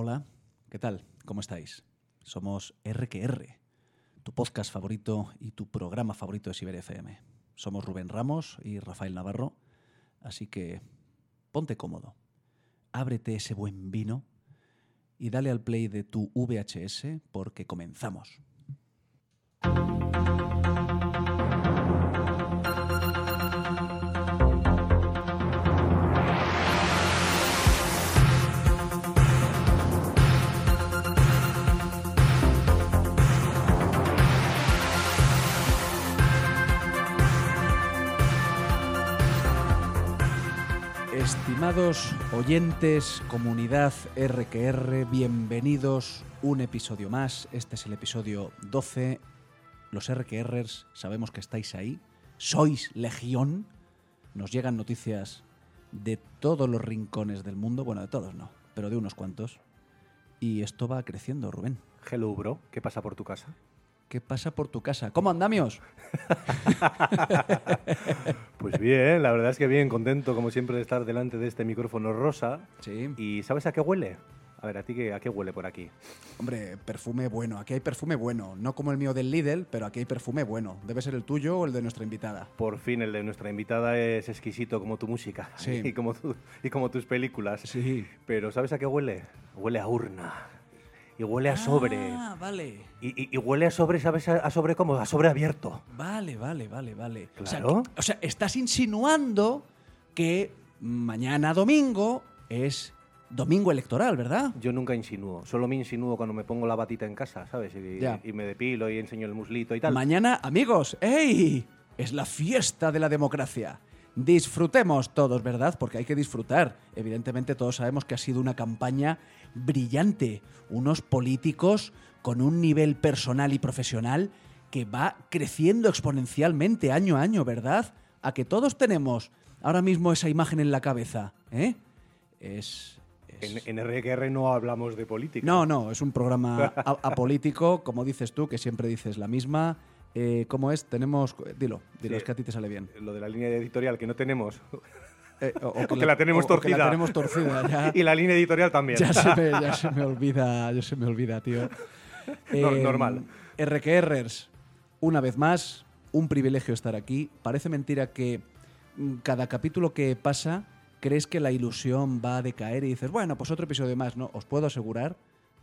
Hola, ¿qué tal? ¿Cómo estáis? Somos RQR, tu podcast favorito y tu programa favorito de Siberia. Somos Rubén Ramos y Rafael Navarro, así que ponte cómodo, ábrete ese buen vino y dale al play de tu VHS porque comenzamos. Estimados oyentes, comunidad RQR, bienvenidos un episodio más. Este es el episodio 12. Los RQRers sabemos que estáis ahí. Sois legión. Nos llegan noticias de todos los rincones del mundo. Bueno, de todos no, pero de unos cuantos. Y esto va creciendo, Rubén. Hello, bro. ¿Qué pasa por tu casa? ¿Qué pasa por tu casa? ¿Cómo andamios? Pues bien, la verdad es que bien, contento como siempre de estar delante de este micrófono rosa. Sí. ¿Y sabes a qué huele? A ver, ¿a ti qué, a qué huele por aquí? Hombre, perfume bueno. Aquí hay perfume bueno. No como el mío del Lidl, pero aquí hay perfume bueno. Debe ser el tuyo o el de nuestra invitada. Por fin, el de nuestra invitada es exquisito como tu música Sí. y, como tu- y como tus películas. Sí. Pero ¿sabes a qué huele? Huele a urna. Y huele a sobre. Ah, vale. Y, y- y huele a sobre, ¿sabes a, a sobre cómo? A sobre abierto. Vale, vale, vale, vale. O sea, Claro. que- O sea, estás insinuando que mañana domingo es domingo electoral, ¿verdad? Yo nunca insinúo, solo me insinúo cuando me pongo la batita en casa, ¿sabes? Y, y me depilo y enseño el muslito y tal. Mañana, amigos, ¡ey! Es la fiesta de la democracia. Disfrutemos todos, ¿verdad? Porque hay que disfrutar. Evidentemente todos sabemos que ha sido una campaña brillante. Unos políticos con un nivel personal y profesional que va creciendo exponencialmente año a año, ¿verdad? A que todos tenemos ahora mismo esa imagen en la cabeza, ¿eh? Es... es- En, en RQR no hablamos de política. no, no, es un programa apolítico, como dices tú, que siempre dices la misma. Eh, ¿Cómo es? Tenemos. Dilo, dilo, Sí. es que a ti te sale bien. Lo de la línea editorial que no tenemos. Eh, o, O que la tenemos o- o que la torcida. tenemos torcida, ya, y la línea editorial también. ya, se me, ya se me olvida, ya se me olvida, tío. Eh, Nor- normal. RQRers, una vez más, un privilegio estar aquí. Parece mentira que mm, cada capítulo que pasa crees que la ilusión va a decaer y dices, bueno, pues otro episodio más. No, os puedo asegurar,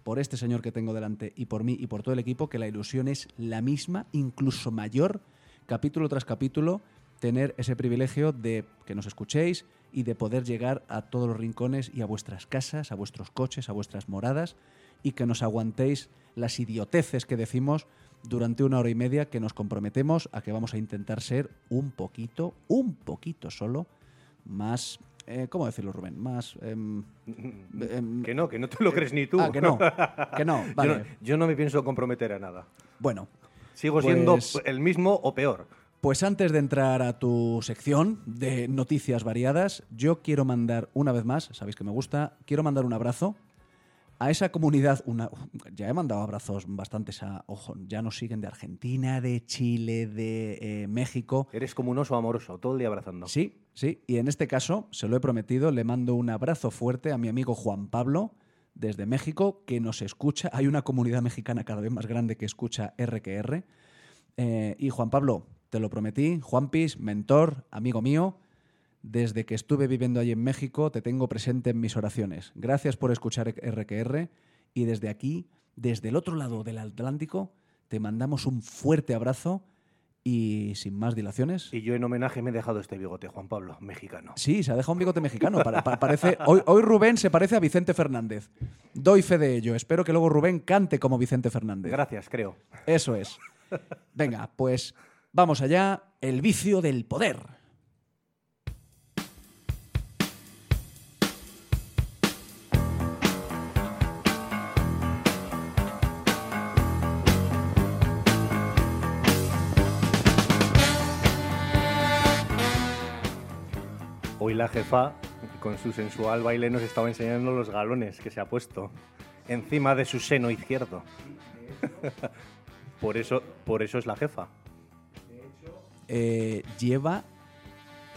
por este señor que tengo delante y por mí y por todo el equipo, que la ilusión es la misma, incluso mayor, capítulo tras capítulo, tener ese privilegio de que nos escuchéis y de poder llegar a todos los rincones y a vuestras casas, a vuestros coches, a vuestras moradas y que nos aguantéis las idioteces que decimos durante una hora y media que nos comprometemos a que vamos a intentar ser un poquito, un poquito solo, más, eh, ¿cómo decirlo Rubén? Más... em, que no, que no te lo crees ni tú. Ah, que no, que no, Yo vale. no- yo, no me pienso comprometer a nada. Bueno, Sigo Pues- siendo el mismo o peor. Pues antes de entrar a tu sección de noticias variadas, yo quiero mandar una vez más, sabéis que me gusta, quiero mandar un abrazo a esa comunidad. Una, ya he mandado abrazos bastantes a, ojo, ya nos siguen de Argentina, de Chile, de eh, México. Eres como un oso amoroso, todo el día abrazando. Sí, sí, y en este caso, se lo he prometido, le mando un abrazo fuerte a mi amigo Juan Pablo desde México, que nos escucha. Hay una comunidad mexicana cada vez más grande que escucha RQR. Eh, y Juan Pablo, te lo prometí, Juanpis, mentor, amigo mío, desde que estuve viviendo allí en México te tengo presente en mis oraciones. Gracias por escuchar RQR y desde aquí, desde el otro lado del Atlántico, te mandamos un fuerte abrazo y sin más dilaciones. Y yo en homenaje me he dejado este bigote, Juan Pablo, mexicano. Sí, se ha dejado un bigote mexicano. para- para- parece, hoy, hoy Rubén se parece a Vicente Fernández. Doy fe de ello. Espero que luego Rubén cante como Vicente Fernández. Gracias, creo. Eso es. Venga, pues vamos allá. El vicio del poder. Hoy la jefa, con su sensual baile, nos estaba enseñando los galones que se ha puesto encima de su seno izquierdo. por, eso, por eso es la jefa. Eh, lleva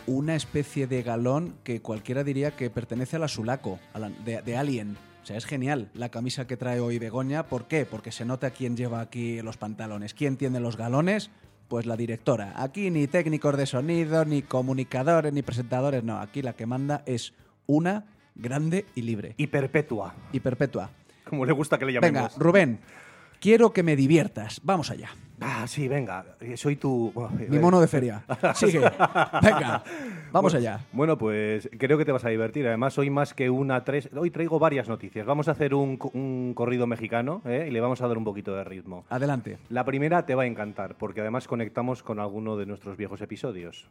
una especie de galón que cualquiera diría que pertenece a la Sulaco, a la- de, de Alien. sea, es genial la camisa que trae hoy Begoña. ¿Por qué? Porque se nota quién lleva aquí los pantalones, quién tiene los galones. Pues la directora. Aquí ni técnicos de sonido, ni comunicadores, ni presentadores. No, aquí la que manda es una grande y libre. Y perpetua, Y perpetua. como le gusta que le Venga, llamemos. Rubén, quiero que me diviertas. Vamos allá. Ah, sí, venga. Soy tu... Mi mono de feria. Sigue. Venga, vamos allá. Bueno, pues creo que te vas a divertir. Además, hoy más que una, tres... Hoy traigo varias noticias. Vamos a hacer un, co- un corrido mexicano ¿eh? y le vamos a dar un poquito de ritmo. Adelante. La primera te va a encantar, porque además conectamos con alguno de nuestros viejos episodios.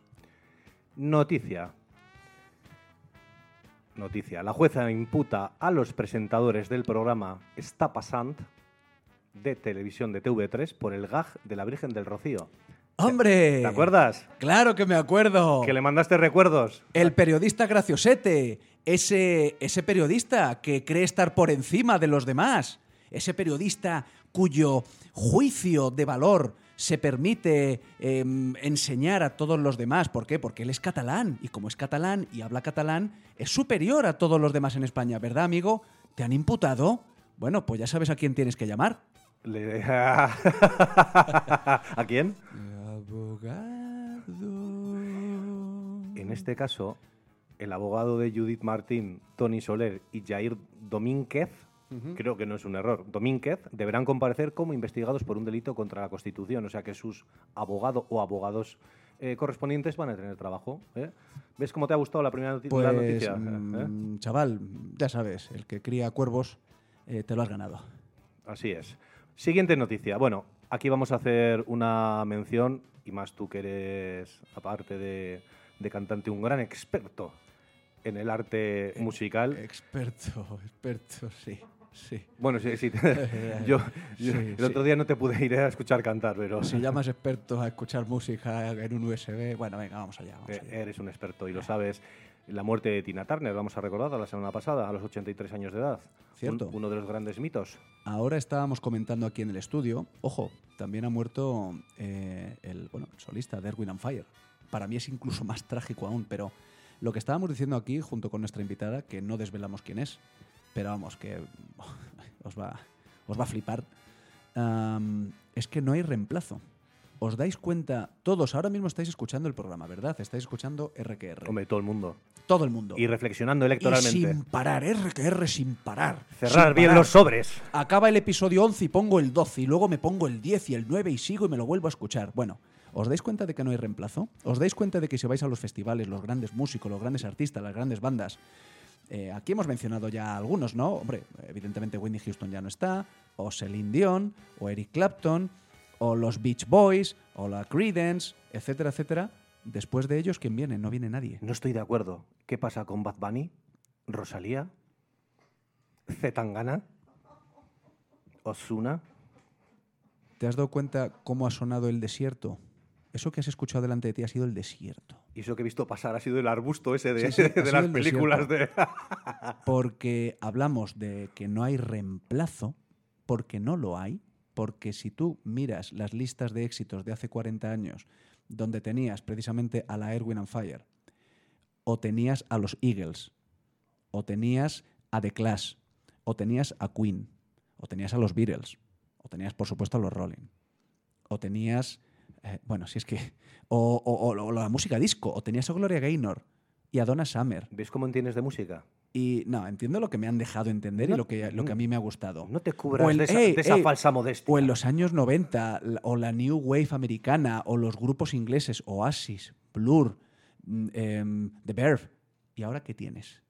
Noticia. Noticia. La jueza imputa a los presentadores del programa Está Passant de televisión de TV3 por el gag de la Virgen del Rocío. ¡Hombre! ¿Te acuerdas? Claro que me acuerdo. Que le mandaste recuerdos. El periodista graciosete. Ese, ese periodista que cree estar por encima de los demás. Ese periodista cuyo juicio de valor se permite em, enseñar a todos los demás. ¿Por qué? Porque él es catalán. Y como es catalán y habla catalán, es superior a todos los demás en España. ¿Verdad, amigo? ¿Te han imputado? Bueno, pues ya sabes a quién tienes que llamar. Le- ¿A quién? Abogado. En este caso, el abogado de Judith Martín, Tony Soler y Jair Domínguez, creo que no es un error, Domínguez, deberán comparecer como investigados por un delito contra la Constitución. O sea que sus abogados o abogados eh, correspondientes van a tener trabajo. ¿eh? ¿Ves cómo te ha gustado la primera noti- Pues, la noticia? ¿Eh? mm, chaval, ya sabes, el que cría cuervos eh, te lo has ganado. Así es. Siguiente noticia. Bueno, aquí vamos a hacer una mención, y más tú que eres, aparte de, de cantante, un gran experto en el arte musical. Experto, experto, sí, sí. Bueno, sí, sí. yo, yo Sí, el sí. otro día no te pude ir a escuchar cantar, pero Si llamas experto a escuchar música en un USB, bueno, venga, vamos allá. Vamos eh, allá. eres un experto y lo sabes. La muerte de Tina Turner, vamos a recordar la semana pasada, a los 83 años de edad. Un- Cierto. uno de los grandes mitos. Ahora estábamos comentando aquí en el estudio, ojo, también ha muerto eh, el, bueno, el solista de Erwin and Fire. Para mí es incluso más trágico aún, pero lo que estábamos diciendo aquí, junto con nuestra invitada, que no desvelamos quién es, pero vamos, que os va, os va a flipar, es que no hay reemplazo. ¿Os dais cuenta? Todos ahora mismo estáis escuchando el programa, ¿verdad? Estáis escuchando RQR. Hombre, todo el mundo. Todo el mundo. Y reflexionando Y electoralmente. sin parar, RQR sin parar. Cerrar sin bien los sobres. Acaba el episodio 11 y pongo el 12 y luego me pongo el 10 y el 9 y sigo y me lo vuelvo a escuchar. Bueno, ¿os dais cuenta de que no hay reemplazo? ¿Os dais cuenta de que si vais a los festivales, los grandes músicos, los grandes artistas, las grandes bandas, eh, aquí hemos mencionado ya algunos, ¿no? Hombre, evidentemente Whitney Houston ya no está, o Celine Dion, o Eric Clapton, o los Beach Boys, o la Creedence, etcétera, etcétera. Después de ellos, ¿quién viene? No viene nadie. No estoy de acuerdo. ¿Qué pasa con Bad Bunny? ¿Rosalía? ¿Zetangana? ¿Osuna? ¿Te has dado cuenta cómo ha sonado el desierto? Eso que has escuchado delante de ti ha sido el desierto. Y eso que he visto pasar ha sido el arbusto ese de, Sí, de las el películas de... Porque hablamos de que no hay reemplazo, porque no lo hay, porque si tú miras las listas de éxitos de hace 40 años, donde tenías precisamente a la Erwin and Fire, o tenías a los Eagles, o tenías a The Clash, o tenías a Queen, o tenías a los Beatles, o tenías por supuesto a los Rolling, o tenías, eh, bueno, si es que, o, o- o- o la música disco, o tenías a Gloria Gaynor y a Donna Summer. ¿Ves cómo entiendes de música? Y no, entiendo lo que me han dejado entender y lo que, lo que a mí me ha gustado. No te cubras en- de esa, ey, de esa ey, falsa modestia. O en los años 90, la- o la New Wave americana, o los grupos ingleses, Oasis, Blur, mm, em, The Verve. ¿Y ahora qué tienes?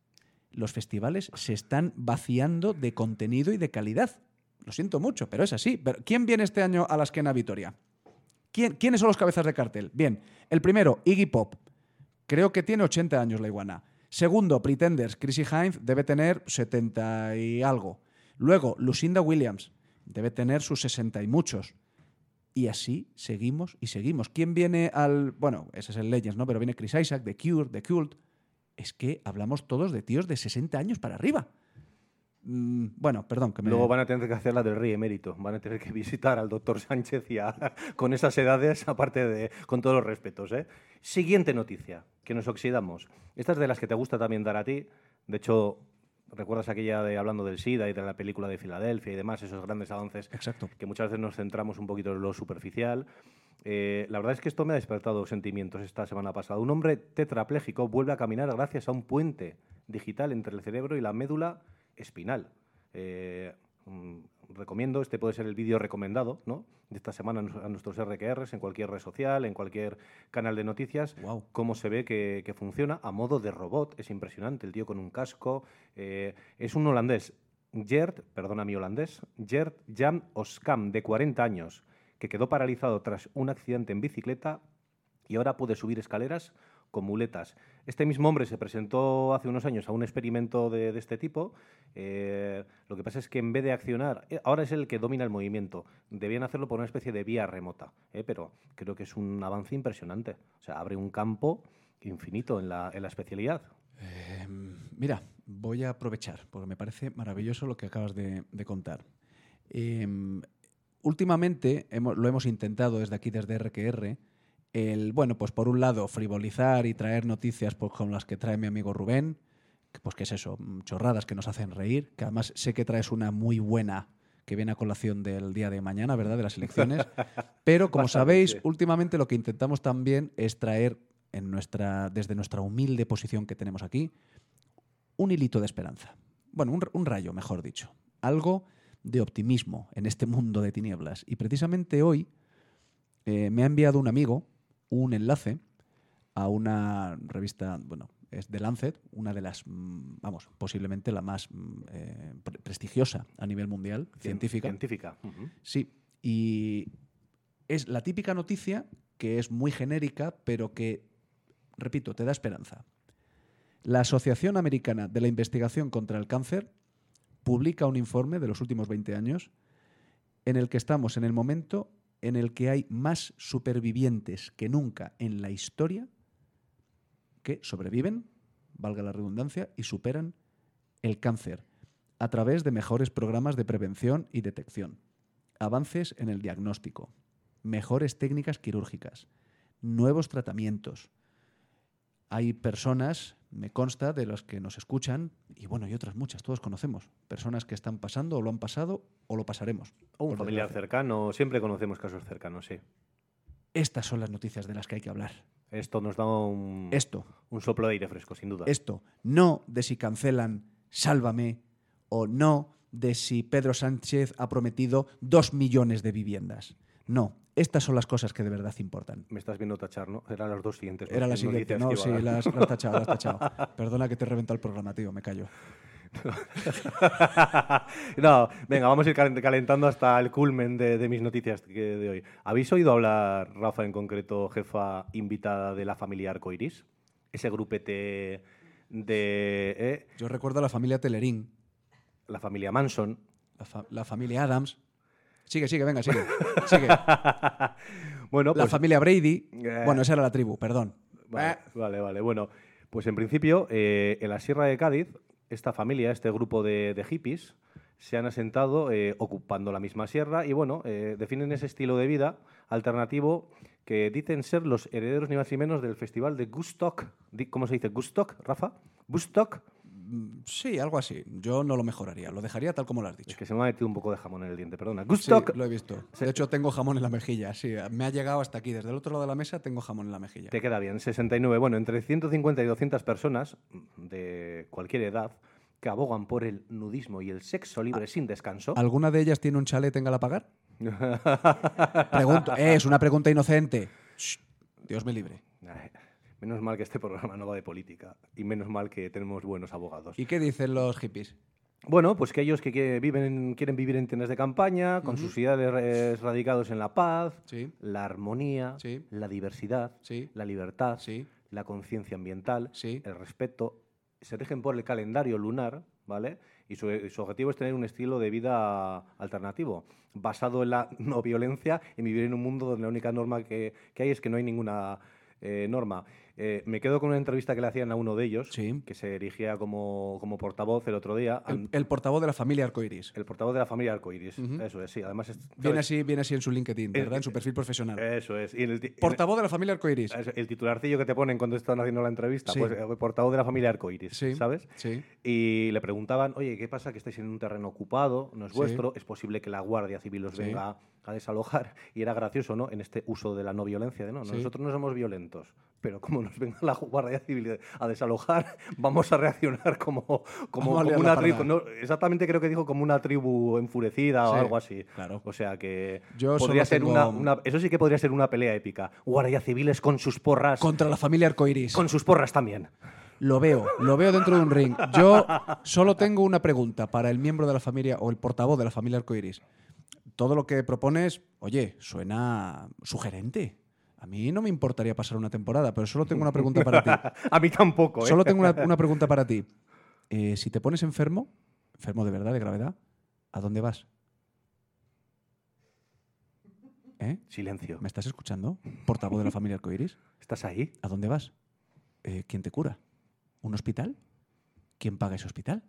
Los festivales se están vaciando de contenido y de calidad. Lo siento mucho, pero es así. Pero, ¿Quién viene este año a la Esquena Vitoria? ¿Quién, ¿Quiénes son los cabezas de cartel? Bien, el primero, Iggy Pop. Creo que tiene 80 años la iguana. Segundo, Pretenders. Chrissy Hines debe tener 70 y algo. Luego, Lucinda Williams. Debe tener sus 60 y muchos. Y así seguimos y seguimos. ¿Quién viene al...? Bueno, ese es el Legends, ¿no? Pero viene Chris Isaac, The Cure, The Cult. Es que hablamos todos de tíos de 60 años para arriba. Mm, bueno, perdón, que me... Luego van a tener que hacer la del rey emérito. Van a tener que visitar al doctor Sánchez y a- con esas edades, aparte de, con todos los respetos. ¿eh? Siguiente noticia, que nos oxidamos. Esta es de las que te gusta también dar a ti. De hecho, recuerdas aquella de hablando del SIDA y de la película de Filadelfia y demás, esos grandes avances Exacto. que muchas veces nos centramos un poquito en lo superficial. Eh, la verdad es que esto me ha despertado sentimientos esta semana pasada. Un hombre tetrapléjico vuelve a caminar gracias a un puente digital entre el cerebro y la médula espinal. Eh, mm, recomiendo, este puede ser el vídeo recomendado ¿no? de esta semana a nuestros RQRs, en cualquier red social, en cualquier canal de noticias, Guau. cómo se ve que, que funciona a modo de robot. Es impresionante, el tío con un casco. eh, es un holandés, Gert, perdona mi holandés, Gert Jan Oskam, de 40 años, que quedó paralizado tras un accidente en bicicleta y ahora puede subir escaleras con muletas. Este mismo hombre se presentó hace unos años a un experimento de, este tipo. eh, lo que pasa es que en vez de accionar, eh, ahora es el que domina el movimiento. Debían hacerlo por una especie de vía remota, eh, pero creo que es un avance impresionante. O sea, abre un campo infinito en la, en la especialidad. Eh, mira, voy a aprovechar, porque me parece maravilloso lo que acabas de, de contar. Eh, últimamente hemos- lo hemos intentado desde aquí, desde RQR, el, bueno, pues por un lado, frivolizar y traer noticias pues, con las que trae mi amigo Rubén, que, pues qué es eso, Mm, chorradas que nos hacen reír, que además sé que traes una muy buena que viene a colación del día de mañana, ¿verdad? De las elecciones. Pero como Bastante, sabéis, últimamente lo que intentamos también es traer en nuestra, desde nuestra humilde posición que tenemos aquí, un hilito de esperanza. Bueno, un, un rayo, mejor dicho. Algo de optimismo en este mundo de tinieblas. Y precisamente hoy eh, me ha enviado un amigo un enlace a una revista, bueno, es The Lancet, una de las, mm, vamos, posiblemente la más mm, eh, pre- prestigiosa a nivel mundial, Cien- científica. Científica. Sí, y es la típica noticia que es muy genérica, pero que, repito, te da esperanza. La Asociación Americana de la Investigación contra el Cáncer publica un informe de los últimos 20 años en el que estamos en el momento en el que hay más supervivientes que nunca en la historia que sobreviven, valga la redundancia, y superan el cáncer a través de mejores programas de prevención y detección, avances en el diagnóstico, mejores técnicas quirúrgicas, nuevos tratamientos. Hay personas, me consta, de los que nos escuchan, y bueno, y otras muchas, todos conocemos, personas que están pasando o lo han pasado o lo pasaremos. O un familiar desgracia. cercano, siempre conocemos casos cercanos, sí. Estas son las noticias de las que hay que hablar. Esto nos da un, Esto, un soplo de aire fresco, sin duda. esto, no de si cancelan Sálvame o no de si Pedro Sánchez ha prometido dos millones de viviendas. No, estas son las cosas que de verdad importan. Me estás viendo tachar, ¿no? Eran las dos siguientes. Era la siguiente, no, sí, las, las tachado, las tachado. Perdona que te he reventado el programa, tío, me callo. no, venga, vamos a ir calen- calentando hasta el culmen de, de mis noticias de hoy. ¿Habéis oído hablar, Rafa, en concreto, jefa invitada de la familia Arcoiris? Ese grupete de eh, Yo recuerdo a la familia Telerín, la familia Manson. la, fa- la familia Adams. Sigue, sigue, venga, sigue. sigue. Bueno, La pues, familia Brady. Eh. Bueno, esa era la tribu, perdón. Vale, Eh, vale, vale. Bueno, pues en principio, eh, en la Sierra de Cádiz, esta familia, este grupo de, de hippies, se han asentado eh, ocupando la misma sierra y, bueno, eh, definen ese estilo de vida alternativo que dicen ser los herederos ni más ni menos del festival de Gustock. ¿Cómo se dice? ¿Gustock, Rafa? ¿Gustock? Mm, Sí, algo así. Yo no lo mejoraría, lo dejaría tal como lo has dicho. Es que se me ha metido un poco de jamón en el diente, perdona. Sí, lo he visto. De hecho, tengo jamón en la mejilla. Sí, me ha llegado hasta aquí. Desde el otro lado de la mesa tengo jamón en la mejilla. Te queda bien, 69. Bueno, entre 150 y 200 personas mm, de cualquier edad que abogan por el nudismo y el sexo libre Ah. sin descanso. ¿Alguna de ellas tiene un chalet en Galapagar? Pregunto. Eh, es una pregunta inocente. Shh, Dios me libre. Ay, Menos mal que este programa no va de política y menos mal que tenemos buenos abogados. ¿Y qué dicen los hippies? Bueno, pues que ellos que viven, quieren vivir en tiendas de campaña, con sus ideales radicados en la paz, Sí, la armonía, Sí. la diversidad, sí, la libertad, la conciencia ambiental, el respeto, se rigen por el calendario lunar, ¿vale? Y su, su objetivo es tener un estilo de vida alternativo, basado en la no violencia y vivir en un mundo donde la única norma que, que hay es que no hay ninguna eh, norma. Eh, me quedo con una entrevista que le hacían a uno de ellos, Sí. que se erigía como, como portavoz el otro día. El, portavoz de la familia Arcoiris. el portavoz de la familia Arcoiris. Eso es, sí. Además, es- Viene así, viene así en su LinkedIn, ¿verdad? En su perfil profesional. Eso es. Y el portavoz de la familia Arcoiris. el titularcillo que te ponen cuando están haciendo la entrevista, Sí. pues eh, portavoz de la familia Arcoiris, Sí. ¿sabes? Sí. Y le preguntaban, oye, ¿qué pasa que estáis en un terreno ocupado? No es vuestro, es posible que la Guardia Civil os venga a desalojar. Y era gracioso, ¿no? En este uso de la no violencia, de no, nosotros no somos violentos, pero como nos venga la Guardia Civil a desalojar, vamos a reaccionar como, como, Vamos una tribu. no, exactamente creo que dijo como una tribu enfurecida o algo así. claro. O sea que Yo podría solo ser tengo- una, una- Eso sí que podría ser una pelea épica. Guardia civiles con sus porras. Contra la familia Arcoiris. con sus porras también. Lo veo, lo veo dentro de un ring. Yo solo tengo una pregunta para el miembro de la familia o el portavoz de la familia Arcoiris. Todo lo que propones, oye, suena sugerente. A mí no me importaría pasar una temporada, pero solo tengo una pregunta para ti. A mí tampoco, ¿eh? Solo tengo una, una pregunta para ti. Eh, si te pones enfermo, enfermo de verdad, de gravedad, ¿a dónde vas? ¿Eh? Silencio. ¿Me estás escuchando? Portavoz de la familia Arcoiris. ¿Estás ahí? ¿A dónde vas? Eh, ¿Quién te cura? ¿Un hospital? ¿Quién paga ese hospital?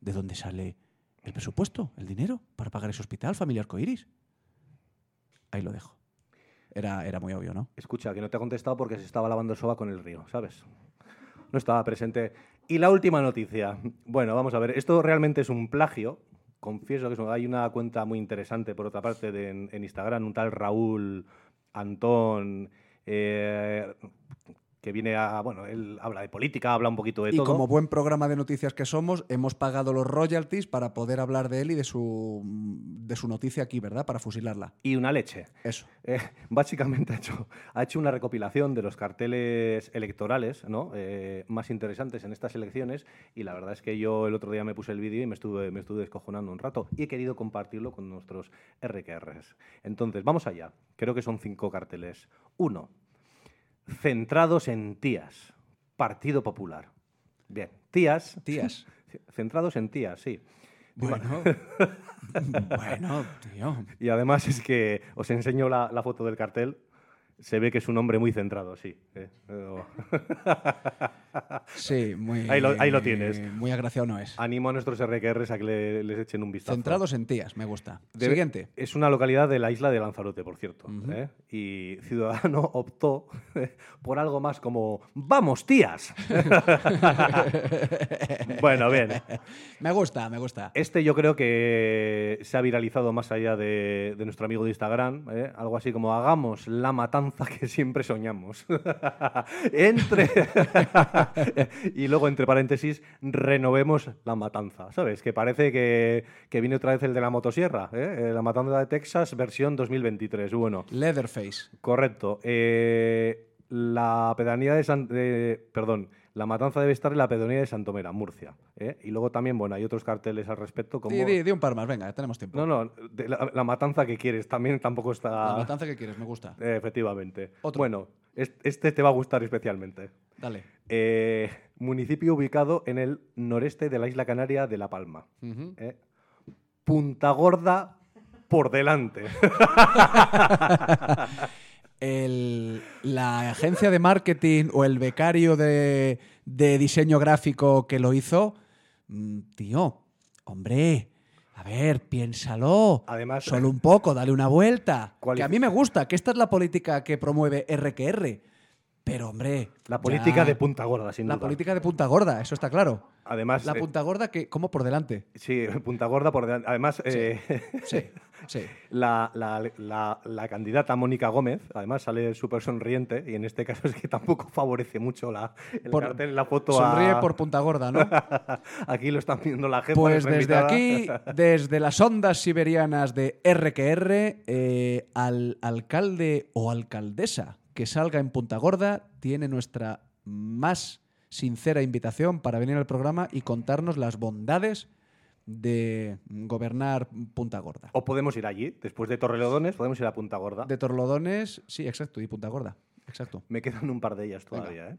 ¿De dónde sale el presupuesto, el dinero para pagar ese hospital, familiar Coiris? Ahí lo dejo. Era, era muy obvio, ¿no? Escucha, que no te ha contestado porque se estaba lavando el soba con el río, ¿sabes? No estaba presente. Y la última noticia. Bueno, vamos a ver. Esto realmente es un plagio. Confieso que hay una cuenta muy interesante, por otra parte, en Instagram, un tal Raúl Antón, eh, que viene a. Bueno, él habla de política, habla un poquito de Y todo. como buen programa de noticias que somos, hemos pagado los royalties para poder hablar de él y de su, de su noticia aquí, ¿verdad? Para fusilarla. Y una leche. Eso. Eh, básicamente ha hecho, ha hecho una recopilación de los carteles electorales ¿no? Eh, más interesantes en estas elecciones y la verdad es que yo el otro día me puse el vídeo y me estuve, me estuve descojonando un rato y he querido compartirlo con nuestros RQRs. Entonces, vamos allá. Creo que son cinco carteles. Uno, centrados en tías. Partido Popular. Bien, tías. Tías. Centrados en tías, sí. Bueno. bueno, tío. Y además es que os enseño la, la foto del cartel. Se ve que es un hombre muy centrado, sí. eh, Sí, muy. Ahí lo- ahí lo tienes. Muy agraciado no es. Animo a nuestros RQRs a que le- les echen un vistazo. Centrados en tías, me gusta. Debe- Siguiente. Es una localidad de la isla de Lanzarote, por cierto. ¿eh? Y Ciudadano optó por algo más como ¡Vamos, tías! bueno, bien. Me gusta, me gusta. Este yo creo que se ha viralizado más allá de, de nuestro amigo de Instagram. ¿eh? Algo así como hagamos la matanza que siempre soñamos. entre y luego entre paréntesis renovemos la matanza. ¿Sabes? Que parece que, que viene otra vez el de la motosierra. ¿eh? Eh, La matanza de Texas versión 2023. Bueno, Leatherface. correcto. Eh, la pedanía de San, de- perdón, la matanza debe estar en la pedanía de Santomera, Murcia. ¿eh? Y luego también, bueno, hay otros carteles al respecto como Di, di- di un par más, venga, ya tenemos tiempo. no, no, de la, la matanza que quieres también tampoco está. La matanza que quieres, me gusta. Eh, efectivamente. Otro. Bueno, es- este te va a gustar especialmente. Dale. Eh, municipio ubicado en el noreste de la isla canaria de La Palma. ¿eh? Punta Gorda por delante. El- la agencia de marketing o el becario de, de diseño gráfico que lo hizo, mm, tío, hombre, a ver, piénsalo. Además- Solo un poco, dale una vuelta. Que a mí me gusta, que esta es la política que promueve RQR. Pero, hombre. La política ya- de Punta Gorda, sin La duda. política de punta gorda, eso está claro. Además, La eh, punta gorda que, como por delante. sí, Punta Gorda por delante. Además, eh, Sí, sí. La, la- la- la candidata Mónica Gómez, además sale súper sonriente, y en este caso es que tampoco favorece mucho la, el Por- cartel, la foto Sonríe a- por punta gorda, ¿no? Aquí lo están viendo la jefa. Pues desde invitada. aquí, desde las ondas siberianas de RQR, eh, al alcalde o alcaldesa que salga en Punta Gorda tiene nuestra más sincera invitación para venir al programa y contarnos las bondades de gobernar Punta Gorda. O podemos ir allí, después de Torrelodones, podemos ir a Punta Gorda. De Torlodones, sí, exacto, y Punta Gorda, exacto. Me quedan un par de ellas Venga. todavía. ¿eh?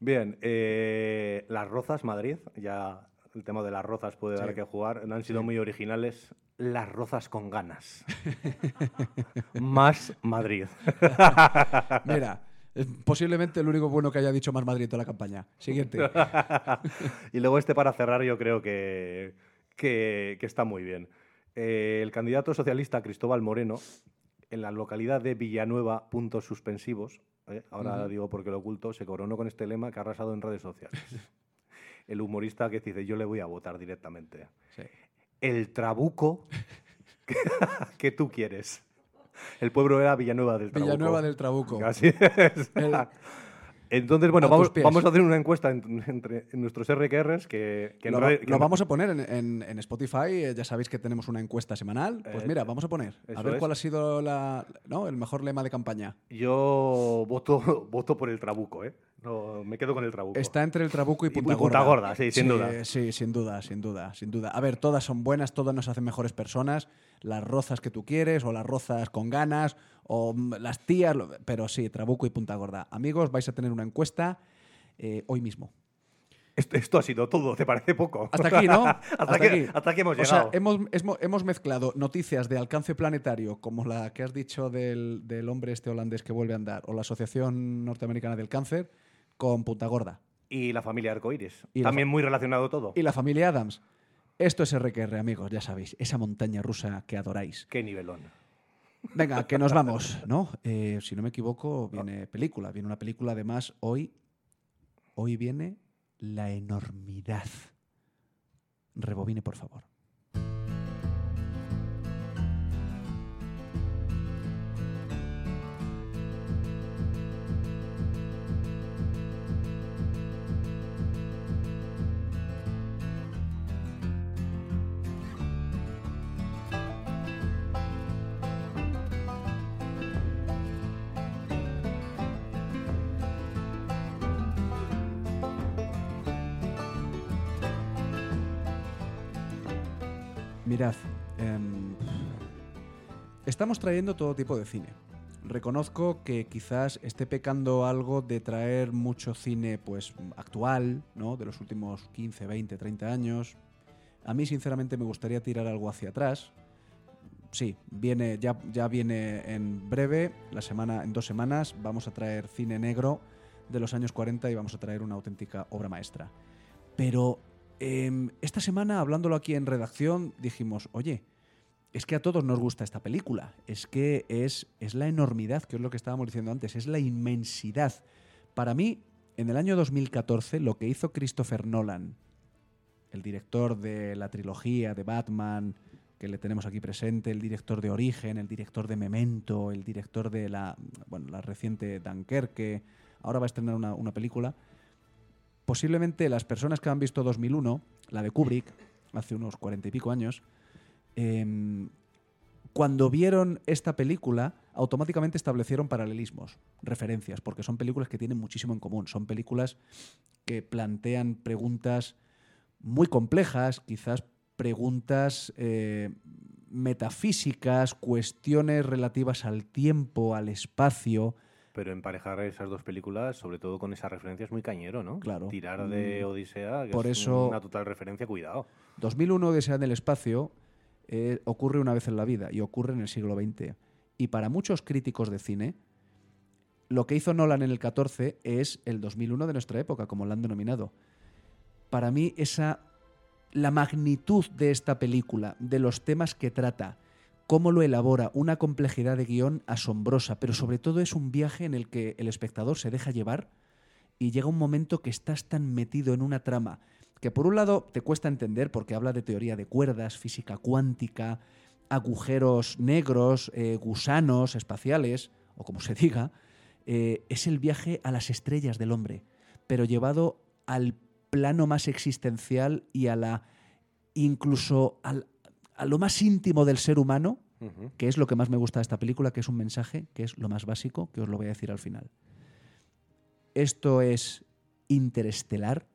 Bien, eh, Las Rozas, Madrid. Ya el tema de las rozas puede dar que jugar. No han sido muy originales. Las Rozas con ganas. Más Madrid. Mira, Es posiblemente el único bueno que haya dicho más Madrid en toda la campaña. Siguiente. y luego este para cerrar yo creo que, que, está muy bien. Eh, el candidato socialista Cristóbal Moreno, en la localidad de Villanueva, puntos suspensivos, ¿eh? ahora digo porque lo oculto, se coronó con este lema que ha arrasado en redes sociales. el humorista que dice, yo le voy a votar directamente. El trabuco que tú quieres. El pueblo era Villanueva del Trabuco. Villanueva del Trabuco. Así es. Entonces, bueno, vamos, vamos, a hacer una encuesta entre nuestros RQRs que, lo, vamos a poner en, Spotify. Eh, ya sabéis que tenemos una encuesta semanal. Pues eh, mira, vamos a poner. A ver cuál ha sido la, ¿no? el mejor lema de campaña. Yo voto, voto por el Trabuco, ¿eh? No, me quedo con el Trabuco. Está entre el Trabuco y Punta, y Punta Gorda. sí, sin duda. Sí, sin duda, sin duda, sin duda. A ver, todas son buenas, todas nos hacen mejores personas. Las rozas que tú quieres, o las rozas con ganas, o las tías, pero sí, Trabuco y Punta Gorda. Amigos, vais a tener una encuesta eh, hoy mismo. Esto, ha sido todo, ¿te parece poco? Hasta aquí, ¿no? hasta, aquí. hasta, hemos llegado. O sea, hemos, mezclado noticias de alcance planetario, como la que has dicho del, del hombre este holandés que vuelve a andar, o la Asociación Norteamericana del Cáncer, con Punta Gorda. Y la familia Arcoiris. También muy relacionado todo. Y la familia Adams. Esto es RQR, amigos, ya sabéis. Esa montaña rusa que adoráis. Qué nivelón. Venga, que nos vamos, ¿no? Eh, si no me equivoco, viene película. Viene una película, además, hoy. Hoy viene La enormidad. Rebobine, por favor. Mirad, em, estamos trayendo todo tipo de cine. Reconozco que quizás esté pecando algo de traer mucho cine pues actual, ¿no? De los últimos 15, 20, 30 años. A mí sinceramente me gustaría tirar algo hacia atrás. Sí, viene ya, ya viene en breve, la semana en dos semanas vamos a traer cine negro de los años 40 y vamos a traer una auténtica obra maestra. Pero Em, esta semana, hablándolo aquí en redacción, dijimos, oye, es que a todos nos gusta esta película, es que es, es la enormidad, que es lo que estábamos diciendo antes, es la inmensidad. Para mí, en el año 2014, lo que hizo Christopher Nolan, el director de la trilogía de Batman, que le tenemos aquí presente, el director de Origen, el director de Memento, el director de la, bueno, la reciente Dunkerque, ahora va a estrenar una, una película, posiblemente las personas que han visto 2001, la de Kubrick, hace unos cuarenta y pico años, em, cuando vieron esta película, automáticamente establecieron paralelismos, referencias, porque son películas que tienen muchísimo en común. Son películas que plantean preguntas muy complejas, quizás preguntas eh, metafísicas, cuestiones relativas al tiempo, al espacio, pero emparejar esas dos películas, sobre todo con esa referencia, es muy cañero, ¿no? Claro. Tirar de mm, Odisea, que Por es eso, una total referencia, cuidado. 2001 Odisea en el espacio eh, ocurre una vez en la vida y ocurre en el siglo XX. Y para muchos críticos de cine, lo que hizo Nolan en el 14 es el 2001 de nuestra época, como lo han denominado. Para mí, esa, la magnitud de esta película, de los temas que trata, cómo lo elabora, una complejidad de guion asombrosa, pero sobre todo es un viaje en el que el espectador se deja llevar y llega un momento que estás tan metido en una trama que por un lado te cuesta entender porque habla de teoría de cuerdas, física cuántica, agujeros negros, eh, gusanos espaciales, o como se diga, eh, es el viaje a las estrellas del hombre, pero llevado al plano más existencial y a la incluso al, a lo más íntimo del ser humano, que es lo que más me gusta de esta película, que es un mensaje, que es lo más básico, que os lo voy a decir al final. Esto es Interestelar.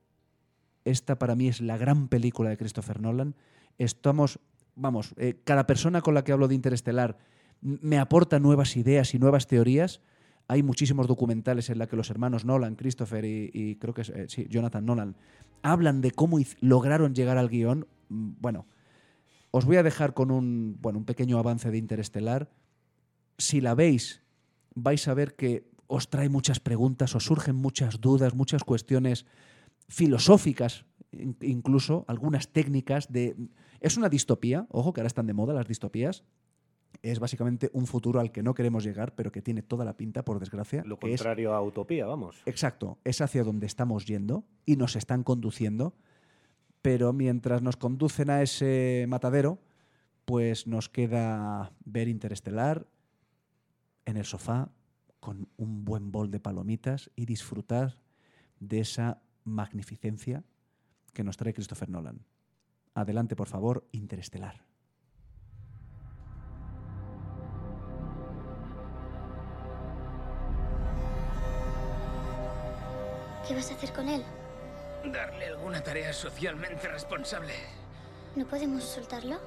Esta para mí es la gran película de Christopher Nolan. Estamos, vamos, eh, cada persona con la que hablo de Interestelar me aporta nuevas ideas y nuevas teorías. Hay muchísimos documentales en los que los hermanos Nolan, Christopher y, creo que es eh, sí, Jonathan Nolan, hablan de cómo lograron llegar al guion. Mm, bueno, os voy a dejar con un, bueno, un pequeño avance de Interestelar. Si la veis, vais a ver que os trae muchas preguntas, os surgen muchas dudas, muchas cuestiones filosóficas, incluso algunas técnicas de... Es una distopía, ojo que ahora están de moda las distopías, es básicamente un futuro al que no queremos llegar, pero que tiene toda la pinta, por desgracia. Lo contrario a utopía, vamos. Exacto, es hacia donde estamos yendo y nos están conduciendo, pero mientras nos conducen a ese matadero, pues nos queda ver Interestelar en el sofá con un buen bol de palomitas y disfrutar de esa magnificencia que nos trae Christopher Nolan. Adelante, por favor, Interestelar. ¿Qué vas a hacer con él? Darle alguna tarea socialmente responsable. ¿No podemos soltarlo?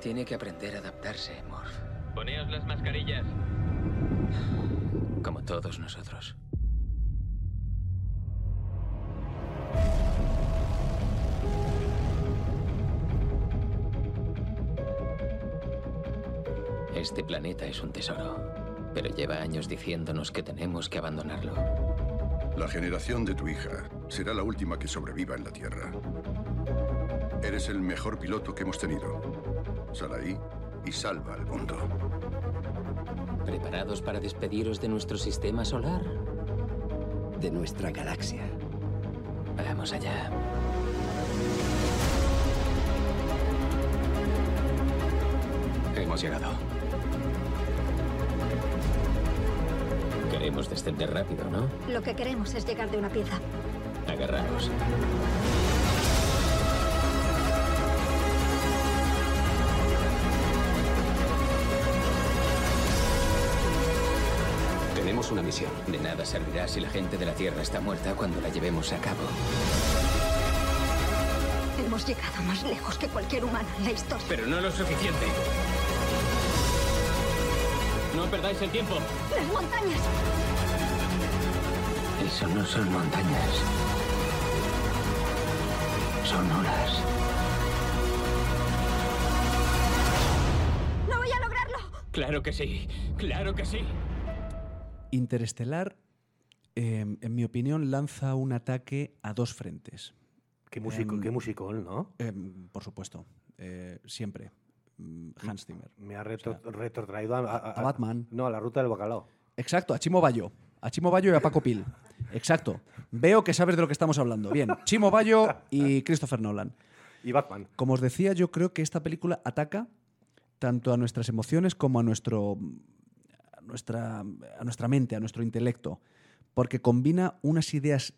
Tiene que aprender a adaptarse, Morph. Poneos las mascarillas. Como todos nosotros. Este planeta es un tesoro, pero lleva años diciéndonos que tenemos que abandonarlo. La generación de tu hija será la última que sobreviva en la Tierra. Eres el mejor piloto que hemos tenido. Sal ahí y salva al mundo. ¿Preparados para despediros de nuestro sistema solar? De nuestra galaxia. Vamos allá. Hemos llegado. Queremos descender rápido, ¿no? Lo que queremos es llegar de una pieza. Agarraros. Tenemos una misión. De nada servirá si la gente de la Tierra está muerta cuando la llevemos a cabo. Hemos llegado más lejos que cualquier humano en la historia. Pero no lo suficiente. No perdáis el tiempo. ¡Las montañas! Eso no son montañas. ¡No voy a lograrlo! Claro que sí. Claro que sí. Interestelar, eh, en mi opinión, lanza un ataque a dos frentes. Qué músico, Em, qué musicón, ¿no? Em, por supuesto, eh, siempre. Mm, Hans Zimmer. Me ha retro- retrotraído a, a- a Batman. No, a la ruta del bacalao. Exacto, a Chimo Bayo. A Chimo Bayo y a Paco Pil. Exacto. Veo que sabes de lo que estamos hablando. Bien, Chimo Bayo y Christopher Nolan. Y Batman. Como os decía, yo creo que esta película ataca tanto a nuestras emociones como a nuestro a nuestra, a nuestra mente, a nuestro intelecto, porque combina unas ideas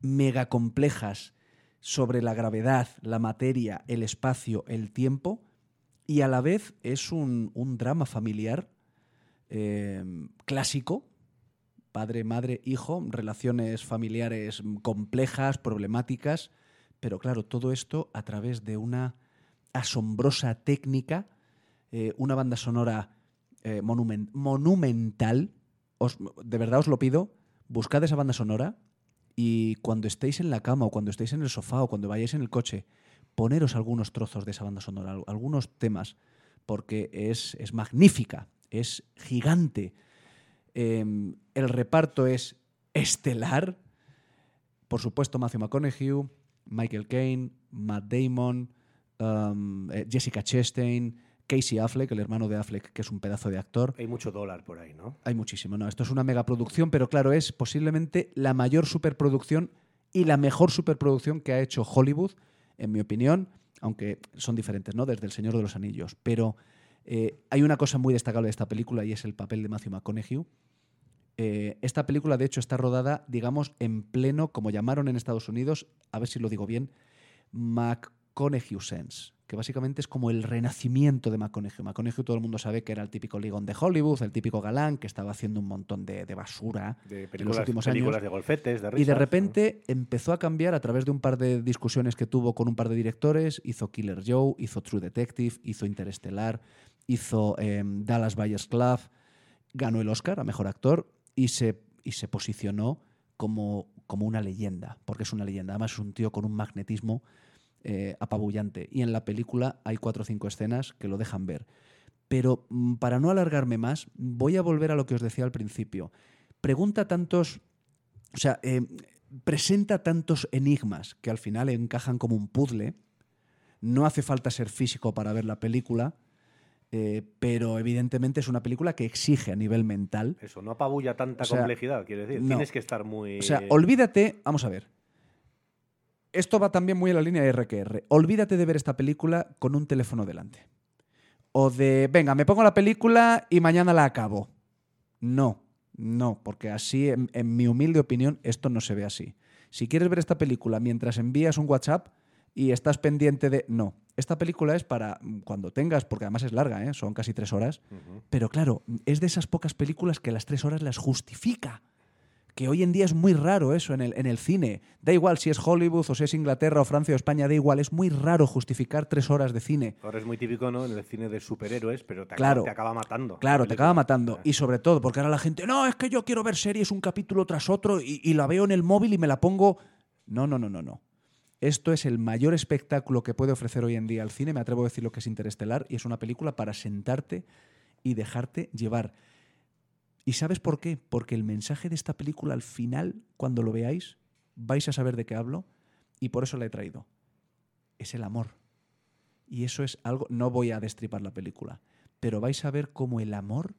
mega complejas sobre la gravedad, la materia, el espacio, el tiempo, y a la vez es un, un drama familiar eh, clásico, padre, madre, hijo, relaciones familiares complejas, problemáticas, pero claro, todo esto a través de una asombrosa técnica, eh, una banda sonora eh, monumen- monumental. Os- de verdad os lo pido, buscad esa banda sonora y cuando estéis en la cama o cuando estéis en el sofá o cuando vayáis en el coche, poneros algunos trozos de esa banda sonora, al- algunos temas, porque es, es magnífica, es gigante. Em, el reparto es estelar. Por supuesto, Matthew McConaughey, Michael Caine, Matt Damon, um, eh, Jessica Chastain, Casey Affleck, el hermano de Affleck, que es un pedazo de actor. Hay mucho dólar por ahí, ¿no? Hay muchísimo, ¿no? Esto es una megaproducción, pero claro, es posiblemente la mayor superproducción y la mejor superproducción que ha hecho Hollywood, en mi opinión, aunque son diferentes, ¿no? Desde El Señor de los Anillos. Pero eh, hay una cosa muy destacable de esta película y es el papel de Matthew McConaughey. Eh, esta película, de hecho, está rodada, digamos, en pleno, como llamaron en Estados Unidos, a ver si lo digo bien, McConaughey Sense, que básicamente es como el renacimiento de McConaughey. McConaughey todo el mundo sabe que era el típico ligón de Hollywood, el típico galán que estaba haciendo un montón de, de basura De en los últimos películas años. de golfetes, de Y risas. de ¿no? repente empezó a cambiar a través de un par de discusiones que tuvo con un par de directores. Hizo Killer Joe, hizo True Detective, hizo Interestelar, hizo eh, Dallas Buyers Club, ganó el Oscar a Mejor Actor y se, y se posicionó como, como una leyenda, porque es una leyenda. Además es un tío con un magnetismo eh, apabullante. Y en la película hay cuatro o cinco escenas que lo dejan ver. Pero mm, para no alargarme más, voy a volver a lo que os decía al principio. pregunta tantos, o sea, eh, presenta tantos enigmas que al final encajan como un puzzle. No hace falta ser físico para ver la película, eh, pero evidentemente es una película que exige a nivel mental. Eso, no apabulla tanta O sea, complejidad, quiero decir. no. Tienes que estar muy. O sea, olvídate, vamos a ver. Esto va también muy en la línea de RQR. Olvídate de ver esta película con un teléfono delante. O de, venga, me pongo la película y mañana la acabo. No, no, porque así, en, en mi humilde opinión, esto no se ve así. Si quieres ver esta película mientras envías un WhatsApp y estás pendiente de... No, esta película es para cuando tengas, porque además es larga, ¿eh? son casi tres horas, pero claro, es de esas pocas películas que las tres horas las justifica. Que hoy en día es muy raro eso en el, en el cine. Da igual si es Hollywood o si es Inglaterra o Francia o España, da igual. Es muy raro justificar tres horas de cine. Ahora es muy típico, ¿no? En el cine de superhéroes, pero te, Claro. acaba, te acaba matando. Claro, la te acaba matando. Y sobre todo, porque ahora la gente, no, es que yo quiero ver series un capítulo tras otro y, y la veo en el móvil y me la pongo. No, no, no, no, no. Esto es el mayor espectáculo que puede ofrecer hoy en día el cine. Me atrevo a decir lo que es Interestelar y es una película para sentarte y dejarte llevar. ¿Y sabes por qué? Porque el mensaje de esta película al final, cuando lo veáis, vais a saber de qué hablo y por eso la he traído. Es el amor. Y eso es algo, no voy a destripar la película, pero vais a ver cómo el amor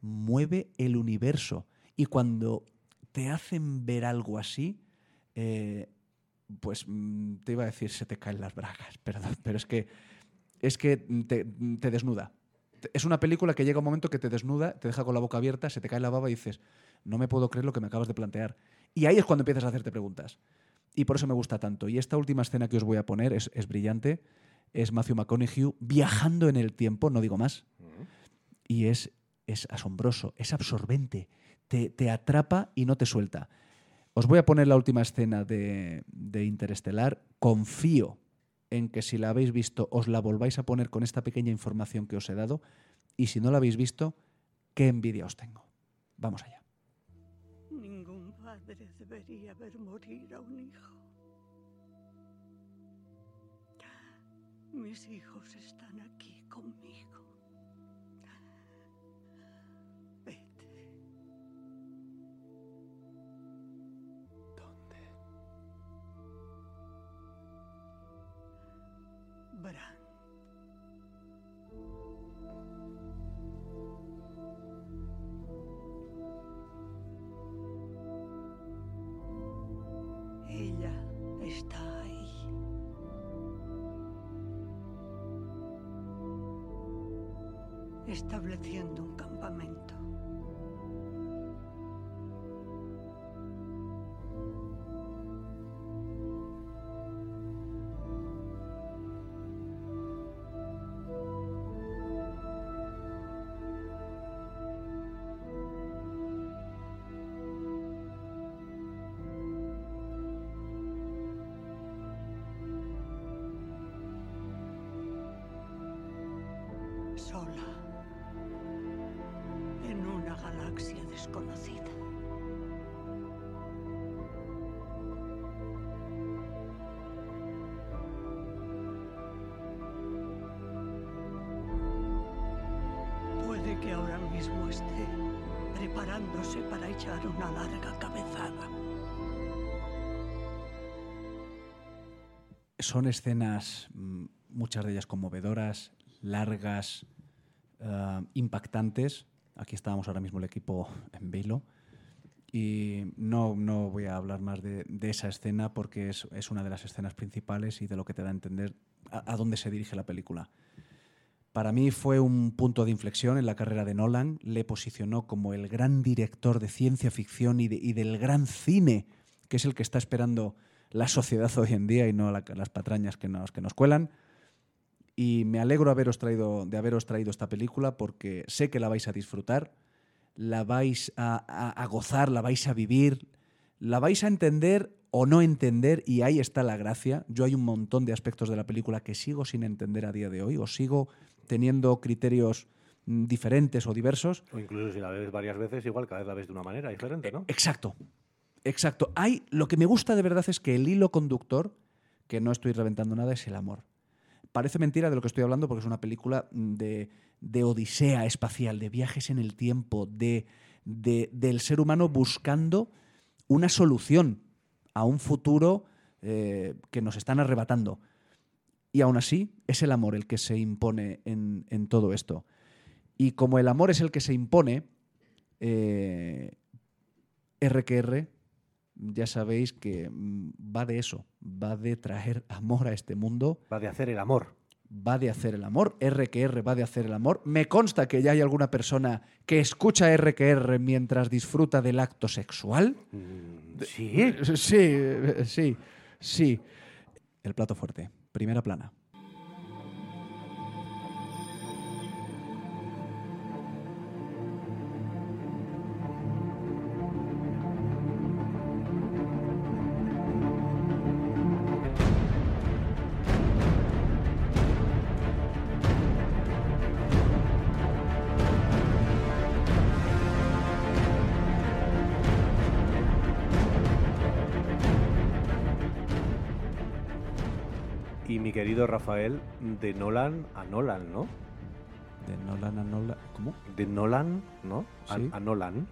mueve el universo. Y cuando te hacen ver algo así, eh, pues mm, te iba a decir se te caen las bragas, perdón, pero es que es que te, te desnuda. Es una película que llega un momento que te desnuda, te deja con la boca abierta, se te cae la baba y dices, no me puedo creer lo que me acabas de plantear. Y ahí es cuando empiezas a hacerte preguntas. Y por eso me gusta tanto. Y esta última escena que os voy a poner es, es brillante. Es Matthew McConaughey viajando en el tiempo, no digo más. Y es, es asombroso, es absorbente. Te, te atrapa y no te suelta. Os voy a poner la última escena de, de Interestelar. Confío en que si la habéis visto os la volváis a poner con esta pequeña información que os he dado. Y si no la habéis visto, qué envidia os tengo. Vamos allá. Ningún padre debería ver morir a un hijo. Mis hijos están aquí conmigo. Ella está ahí. Estableciendo un campamento. Echar una larga cabezada. Son escenas, mm, muchas de ellas conmovedoras, largas, eh, impactantes. Aquí estábamos ahora mismo el equipo en vilo. Y no, no voy a hablar más de, esa escena porque es, es una de las escenas principales y de lo que te da a entender a dónde se dirige la película. Para mí fue un punto de inflexión en la carrera de Nolan. Le posicionó como el gran director de ciencia ficción y, de- y del gran cine, que es el que está esperando la sociedad hoy en día y no la- las patrañas que nos, que nos cuelan. Y me alegro haberos traído, de haberos traído esta película porque sé que la vais a disfrutar, la vais a, a- a gozar, la vais a vivir, la vais a entender o no entender y ahí está la gracia. Yo hay un montón de aspectos de la película que sigo sin entender a día de hoy o sigo teniendo criterios mm, diferentes o diversos. O incluso si la ves varias veces, igual cada vez la ves de una manera diferente, ¿no? Exacto. Exacto. Hay, lo que me gusta de verdad es que el hilo conductor, que no estoy reventando nada, es el amor. Parece mentira de lo que estoy hablando porque es una película mm, de, de odisea espacial, de viajes en el tiempo, de, de- del ser humano buscando una solución a un futuro eh, que nos están arrebatando. Y aún así, es el amor el que se impone en, en todo esto. Y como el amor es el que se impone, eh, RQR, ya sabéis que mm, va de eso, va de traer amor a este mundo, Va de hacer el amor. va de hacer el amor, RQR va de hacer el amor. Me consta que ya hay alguna persona que escucha RQR mientras disfruta del acto sexual. Mm, Sí. Sí, sí, sí. El plato fuerte, primera plana. Rafael, de Nolan a Nolan, ¿no? De Nolan a Nolan. ¿Cómo? De Nolan, ¿no? A, Sí. a Nolan.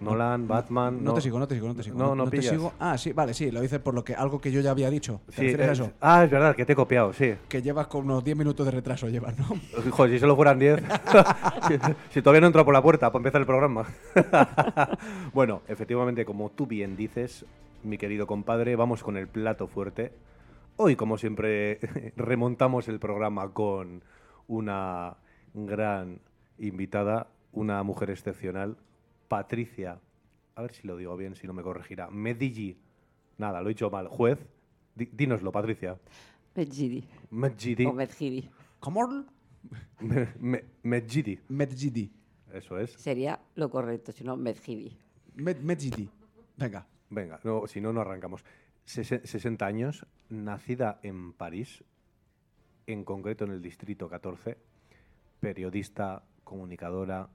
Nolan, Batman. No, te sigo, no te sigo, no te sigo. No, no te pillas. sigo. Ah, sí, vale, sí, lo dices por lo que algo que yo ya había dicho. ¿Te Sí, refieres a es- eso? Ah, es verdad, que te he copiado, sí. Que llevas con unos 10 minutos de retraso, llevas, ¿no? Joder, si solo fueran 10. si, si todavía no entra por la puerta para empezar el programa. bueno, efectivamente, como tú bien dices, mi querido compadre, vamos con el plato fuerte. Hoy, como siempre, remontamos el programa con una gran invitada, una mujer excepcional, Patricia. A ver si lo digo bien, si no me corregirá. Medigi. Nada, lo he dicho mal. Juez. Di- dínoslo, Patricia. Medjidi. Medjidi. O Medjidi. ¿Cómo? Me- me- Medjidi. Medjidi. Eso es. Sería lo correcto, si no, Medjidi. Med- Medjidi. Venga. Venga, no, si no, no arrancamos. Sese- 60 años, nacida en París, en concreto en el Distrito 14, periodista, comunicadora,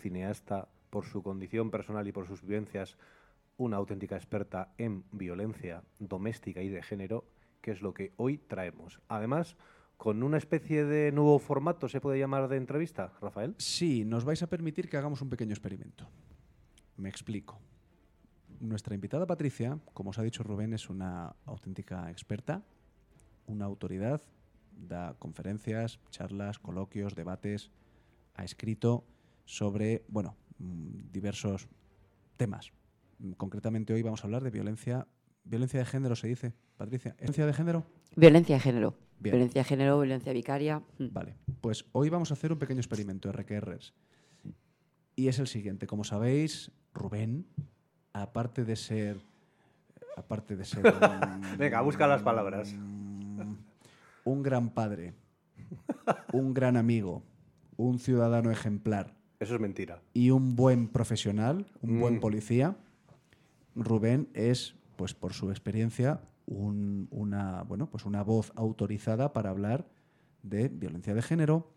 cineasta, por su condición personal y por sus vivencias, una auténtica experta en violencia doméstica y de género, que es lo que hoy traemos. Además, con una especie de nuevo formato, ¿se puede llamar de entrevista, Rafael? Sí, nos vais a permitir que hagamos un pequeño experimento. Me explico. Nuestra invitada Patricia, como os ha dicho Rubén, es una auténtica experta, una autoridad, da conferencias, charlas, coloquios, debates, ha escrito sobre, bueno, mm, diversos temas. Mm, Concretamente hoy vamos a hablar de violencia, violencia de género, se dice, Patricia. ¿Violencia de género? Violencia de género. Bien. Violencia de género, violencia vicaria. mm. Vale, pues hoy vamos a hacer un pequeño experimento RQRs. Y es el siguiente. Como sabéis, Rubén, aparte de ser. Aparte de ser. un- Venga, busca las palabras. Un gran padre, un gran amigo, un ciudadano ejemplar Eso es mentira. y un buen profesional, un buen Mm. policía, Rubén es, pues por su experiencia, un- una, bueno, pues una voz autorizada para hablar de violencia de género,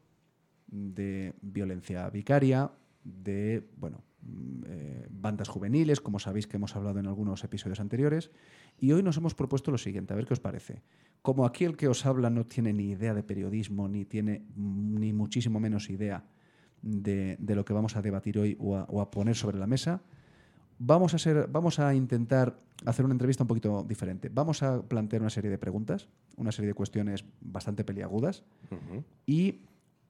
de violencia vicaria, de bueno, mm, eh, bandas juveniles, como sabéis que hemos hablado en algunos episodios anteriores. Y hoy nos hemos propuesto lo siguiente, a ver qué os parece. Como aquí el que os habla no tiene ni idea de periodismo, ni tiene mm, ni muchísimo menos idea de, de lo que vamos a debatir hoy o a, o a poner sobre la mesa, vamos a, ser, vamos a intentar hacer una entrevista un poquito diferente. Vamos a plantear una serie de preguntas, una serie de cuestiones bastante peliagudas y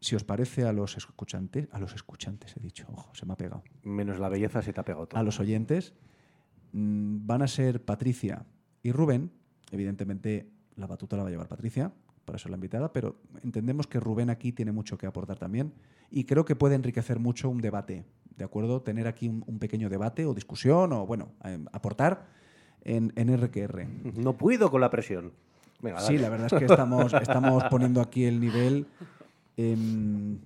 si os parece a los escuchantes, a los escuchantes he dicho, ojo, se me ha pegado, Menos la belleza se te ha pegado todo. a los oyentes, mm, van a ser Patricia y Rubén. Evidentemente, la batuta la va a llevar Patricia, para eso la invitada, pero entendemos que Rubén aquí tiene mucho que aportar también y creo que puede enriquecer mucho un debate, ¿de acuerdo? Tener aquí un, un pequeño debate o discusión o, bueno, eh, aportar en, en RQR. No puedo con la presión. Venga, Sí, la verdad es que estamos, estamos poniendo aquí el nivel. Em,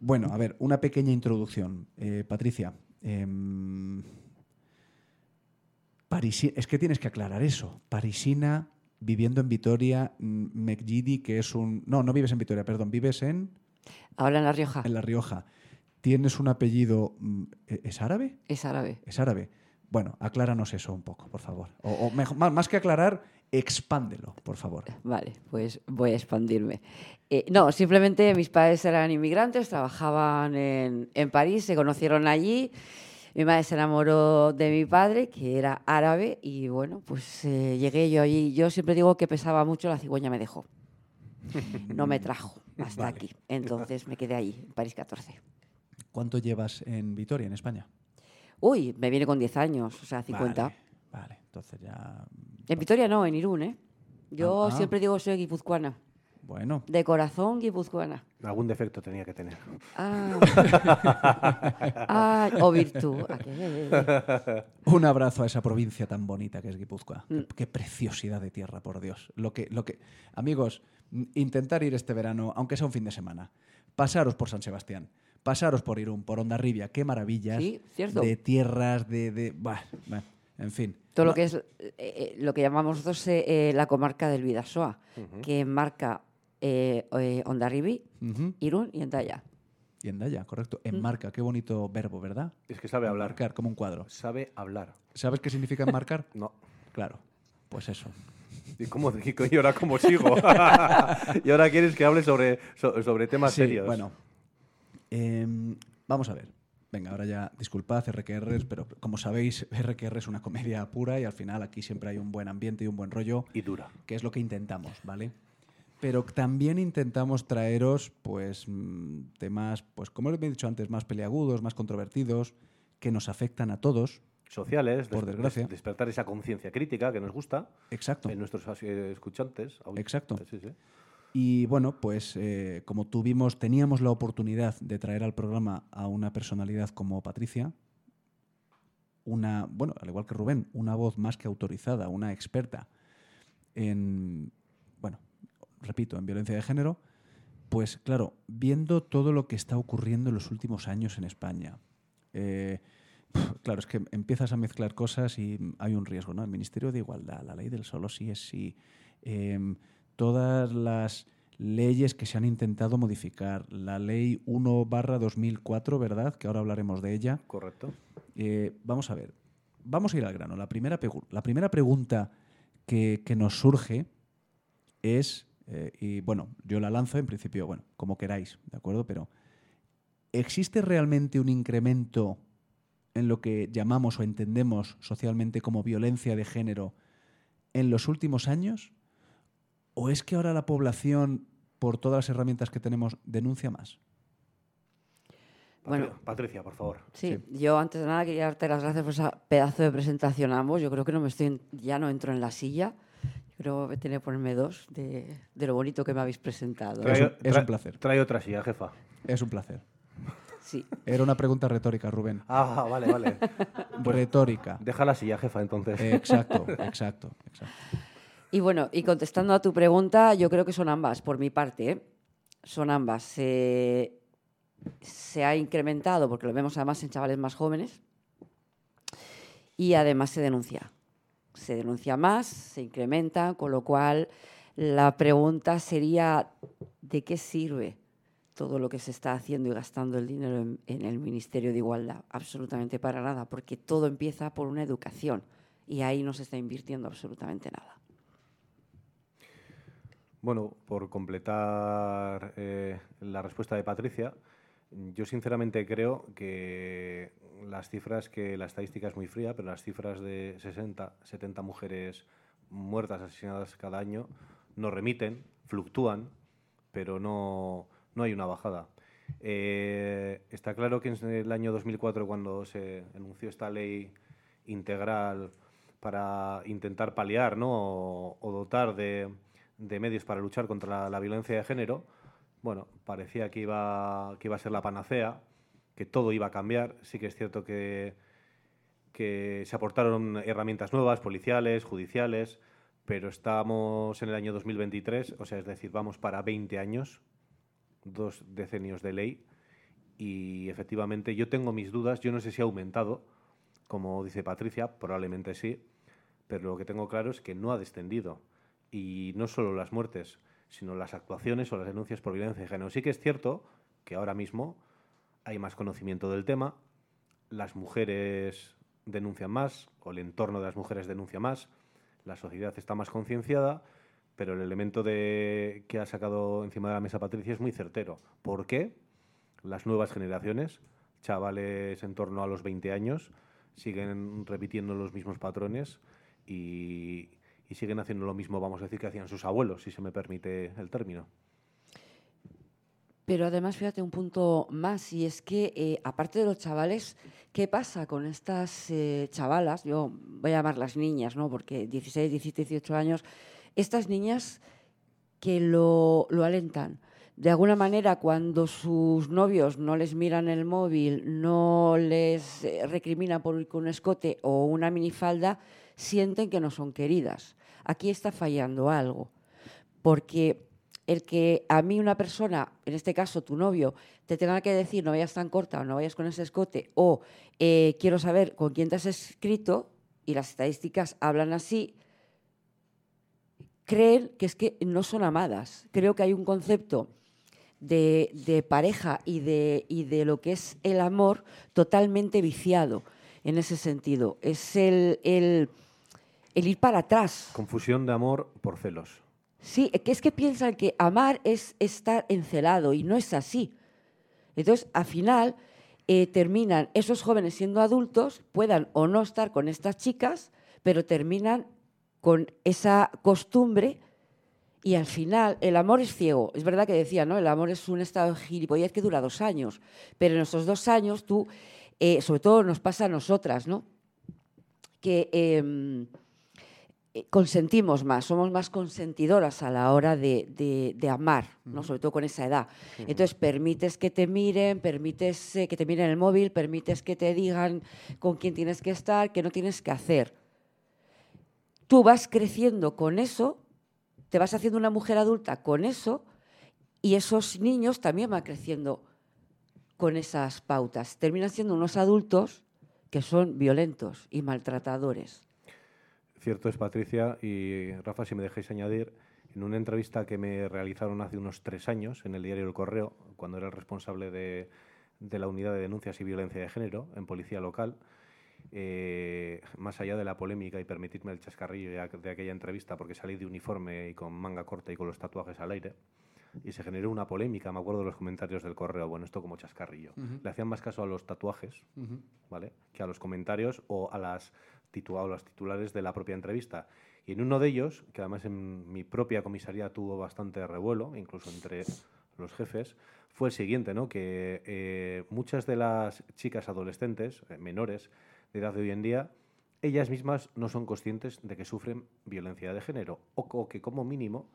bueno, a ver, una pequeña introducción. Eh, Patricia, em, parisi- es que tienes que aclarar eso. Parisina, viviendo en Vitoria, mm, Mekgidi, que es un... No, no vives en Vitoria, perdón, vives en, Ahora en La Rioja en La Rioja. Tienes un apellido... mm, ¿e- ¿Es árabe? es árabe. Es árabe. Bueno, acláranos eso un poco, por favor. O, o mejor- más que aclarar, expándelo, por favor. Vale, pues voy a expandirme. Eh, no, simplemente mis padres eran inmigrantes, trabajaban en, en París, se conocieron allí. Mi madre se enamoró de mi padre, que era árabe, y bueno, pues eh, llegué yo allí. Yo siempre digo que pesaba mucho, la cigüeña me dejó. No me trajo hasta Vale. aquí. Entonces me quedé allí, en París 14. ¿Cuánto llevas en Vitoria, en España? Uy, me viene con 10 años, o sea, 50. Vale, vale, entonces ya. En Vitoria no, en Irún, ¿eh? Yo Ah, ah. siempre digo soy guipuzcoana. Bueno, De corazón guipuzcoana. Algún defecto tenía que tener. Ah, Ah, o virtud. un abrazo a esa provincia tan bonita que es Guipúzcoa. Qué, Mm. qué preciosidad de tierra, por Dios. Lo que, lo que, amigos, intentar ir este verano, aunque sea un fin de semana, pasaros por San Sebastián, pasaros por Irún, por Ondarribia, qué maravillas Sí, cierto. de tierras, de, de bah, bah, en fin. Todo No, lo que es eh, eh, lo que llamamos nosotros eh, la comarca del Vidasoa, que marca eh, eh, Ujú. Irún y Endaya. Y Endaya, correcto. Enmarca, qué bonito verbo, ¿verdad? Es que sabe hablar. Enmarcar, como un cuadro. Sabe hablar. ¿Sabes qué significa enmarcar? No. claro, pues eso. ¿Y, cómo, y ahora cómo sigo? y ahora quieres que hable sobre, so- sobre temas Sí, serios. Bueno, em, vamos a ver. Venga, ahora ya, disculpad, RQRs, pero como sabéis, RQR es una comedia pura y al final aquí siempre hay un buen ambiente y un buen rollo, Y dura. que es lo que intentamos, ¿vale? Pero también intentamos traeros, pues, mm, temas, pues, como os he dicho antes, más peleagudos, más controvertidos, que nos afectan a todos. Sociales, Por des- desgracia. des- despertar esa conciencia crítica que nos gusta Exacto. en nuestros eh, escuchantes. Exacto. Sí, sí. Y bueno, pues eh, como tuvimos, teníamos la oportunidad de traer al programa a una personalidad como Patricia, una, bueno, al igual que Rubén, una voz más que autorizada, una experta en, bueno, repito, en violencia de género, pues claro, viendo todo lo que está ocurriendo en los últimos años en España, eh, claro, es que empiezas a mezclar cosas y hay un riesgo, ¿no? El Ministerio de Igualdad, la ley del solo sí es sí, em, todas las leyes que se han intentado modificar, la ley 1 barra 2004, ¿verdad? Que ahora hablaremos de ella. Correcto. Eh, vamos a ver, vamos a ir al grano. La primera, la primera pregunta que, que nos surge es, eh, y bueno, yo la lanzo en principio, bueno, como queráis, ¿de acuerdo? Pero, ¿existe realmente un incremento en lo que llamamos o entendemos socialmente como violencia de género en los últimos años? ¿O es que ahora la población, por todas las herramientas que tenemos, denuncia más? Bueno. Patri- Patricia, por favor. Sí, yo antes de nada quería darte las gracias por ese pedazo de presentación a ambos. Yo creo que no me estoy, en- ya no entro en la silla. Yo creo que tenía que ponerme dos de, de lo bonito que me habéis presentado. Es un- es un trae- placer. Trae otra silla, jefa. Es un placer. Sí. Era una pregunta retórica, Rubén. Ah, vale, vale. retórica. Deja la silla, jefa, entonces. Exacto, exacto, exacto. Y bueno, y contestando a tu pregunta, yo creo que son ambas, por mi parte. ¿eh? Son ambas. Se, ha incrementado, porque lo vemos además en chavales más jóvenes, y además se denuncia. Se denuncia más, se incrementa, con lo cual la pregunta sería, ¿de qué sirve todo lo que se está haciendo y gastando el dinero en el Ministerio de Igualdad? Absolutamente para nada, porque todo empieza por una educación y ahí no se está invirtiendo absolutamente nada. Bueno, por completar eh, la respuesta de Patricia, yo sinceramente creo que las cifras, que la estadística es muy fría, pero las cifras de 60, 70 mujeres muertas, asesinadas cada año, nos remiten, fluctúan, pero no, no hay una bajada. Eh, está claro que en el año 2004, cuando se anunció esta ley integral para intentar paliar ¿no? o dotar de, de medios para luchar contra la, violencia de género, bueno, parecía que iba, que iba a ser la panacea, que todo iba a cambiar. Sí que es cierto que, que se aportaron herramientas nuevas, policiales, judiciales, pero estamos en el año 2023, o sea, es decir, vamos para 20 años, dos decenios de ley, y efectivamente yo tengo mis dudas, yo no sé si ha aumentado, como dice Patricia, probablemente sí, pero lo que tengo claro es que no ha descendido. Y no solo las muertes, sino las actuaciones o las denuncias por violencia de género. Sí que es cierto que ahora mismo hay más conocimiento del tema, las mujeres denuncian más, o el entorno de las mujeres denuncia más, la sociedad está más concienciada, pero el elemento de, que ha sacado encima de la mesa Patricia es muy certero. ¿Por qué? Las nuevas generaciones, chavales en torno a los 20 años, siguen repitiendo los mismos patrones y, y siguen haciendo lo mismo, vamos a decir, que hacían sus abuelos, si se me permite el término. Pero además, fíjate un punto más, y es que, eh, aparte de los chavales, ¿qué pasa con estas eh, chavalas? Yo voy a llamarlas niñas, ¿no? Porque 16, 17, 18 años, estas niñas que lo, alentan. De alguna manera, cuando sus novios no les miran el móvil, no les eh, recriminan por ir con un escote o una minifalda, sienten que no son queridas. Aquí está fallando algo. Porque el que a mí una persona, en este caso tu novio, te tenga que decir no vayas tan corta o no vayas con ese escote o eh, quiero saber con quién te has escrito y las estadísticas hablan así, creen que es que no son amadas. Creo que hay un concepto de, pareja y de, lo que es el amor totalmente viciado en ese sentido. Es el, el ir para atrás. Confusión de amor por celos. Sí, que es que piensan que amar es estar encelado y no es así. Entonces, al final, eh, terminan esos jóvenes siendo adultos, puedan o no estar con estas chicas, pero terminan con esa costumbre y al final el amor es ciego. Es verdad que decía, ¿no? El amor es un estado de gilipollez que dura dos años, pero en esos dos años tú, eh, sobre todo nos pasa a nosotras, ¿no? Que... Eh, eh, consentimos más, somos más consentidoras a la hora de, de, de amar, ¿no? sobre todo con esa edad. Entonces, permites que te miren, permites eh, que te miren el móvil, permites que te digan con quién tienes que estar, qué no tienes que hacer. Tú vas creciendo con eso, te vas haciendo una mujer adulta con eso, y esos niños también van creciendo con esas pautas. Terminan siendo unos adultos que son violentos y maltratadores. Cierto es, Patricia, y Rafa, si me dejáis añadir, en una entrevista que me realizaron hace unos tres años en el diario El Correo, cuando era el responsable de, de la unidad de denuncias y violencia de género en policía local, eh, más allá de la polémica y permitidme el chascarrillo de, aquella entrevista, porque salí de uniforme y con manga corta y con los tatuajes al aire, y se generó una polémica, me acuerdo de los comentarios del correo, bueno, esto como chascarrillo. Le hacían más caso a los tatuajes. ¿vale? Que a los comentarios o a las titula- o los titulares de la propia entrevista. Y en uno de ellos, que además en mi propia comisaría tuvo bastante revuelo, incluso entre los jefes, fue el siguiente, ¿no? Que eh, muchas de las chicas adolescentes, eh, menores de edad de hoy en día, ellas mismas no son conscientes de que sufren violencia de género o, o que como mínimo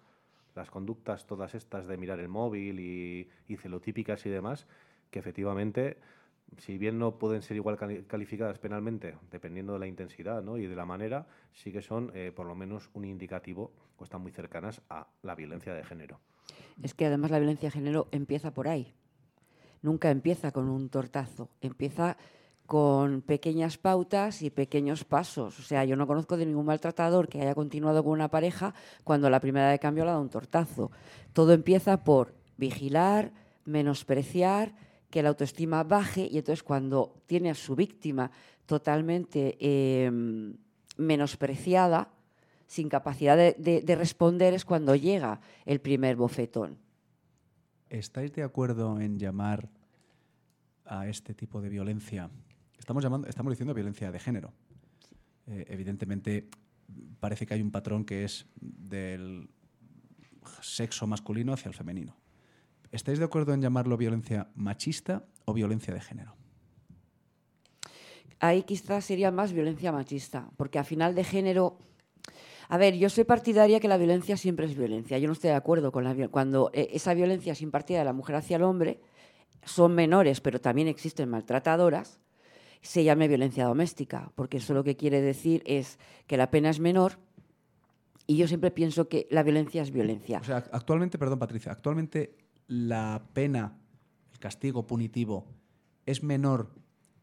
las conductas todas estas de mirar el móvil y, y celotípicas y demás, que efectivamente, si bien no pueden ser igual cali- calificadas penalmente, dependiendo de la intensidad ¿no? y de la manera, sí que son eh, por lo menos un indicativo o están muy cercanas a la violencia de género. Es que además la violencia de género empieza por ahí. Nunca empieza con un tortazo, empieza con pequeñas pautas y pequeños pasos. O sea, yo no conozco de ningún maltratador que haya continuado con una pareja cuando la primera de cambio le ha dado un tortazo. Todo empieza por vigilar, menospreciar, que la autoestima baje y entonces cuando tiene a su víctima totalmente eh, menospreciada, sin capacidad de, de- de responder, es cuando llega el primer bofetón. ¿Estáis de acuerdo en llamar a este tipo de violencia? Estamos, llamando, estamos diciendo violencia de género. Eh, evidentemente, parece que hay un patrón que es del sexo masculino hacia el femenino. ¿Estáis de acuerdo en llamarlo violencia machista o violencia de género? Ahí quizás sería más violencia machista, porque a final de género... A ver, yo soy partidaria que la violencia siempre es violencia. Yo no estoy de acuerdo con la cuando eh, esa violencia es impartida de la mujer hacia el hombre, son menores, pero también existen maltratadoras, se llame violencia doméstica, porque eso lo que quiere decir es que la pena es menor y yo siempre pienso que la violencia es violencia. O sea, actualmente, perdón Patricia, actualmente la pena, el castigo punitivo, es menor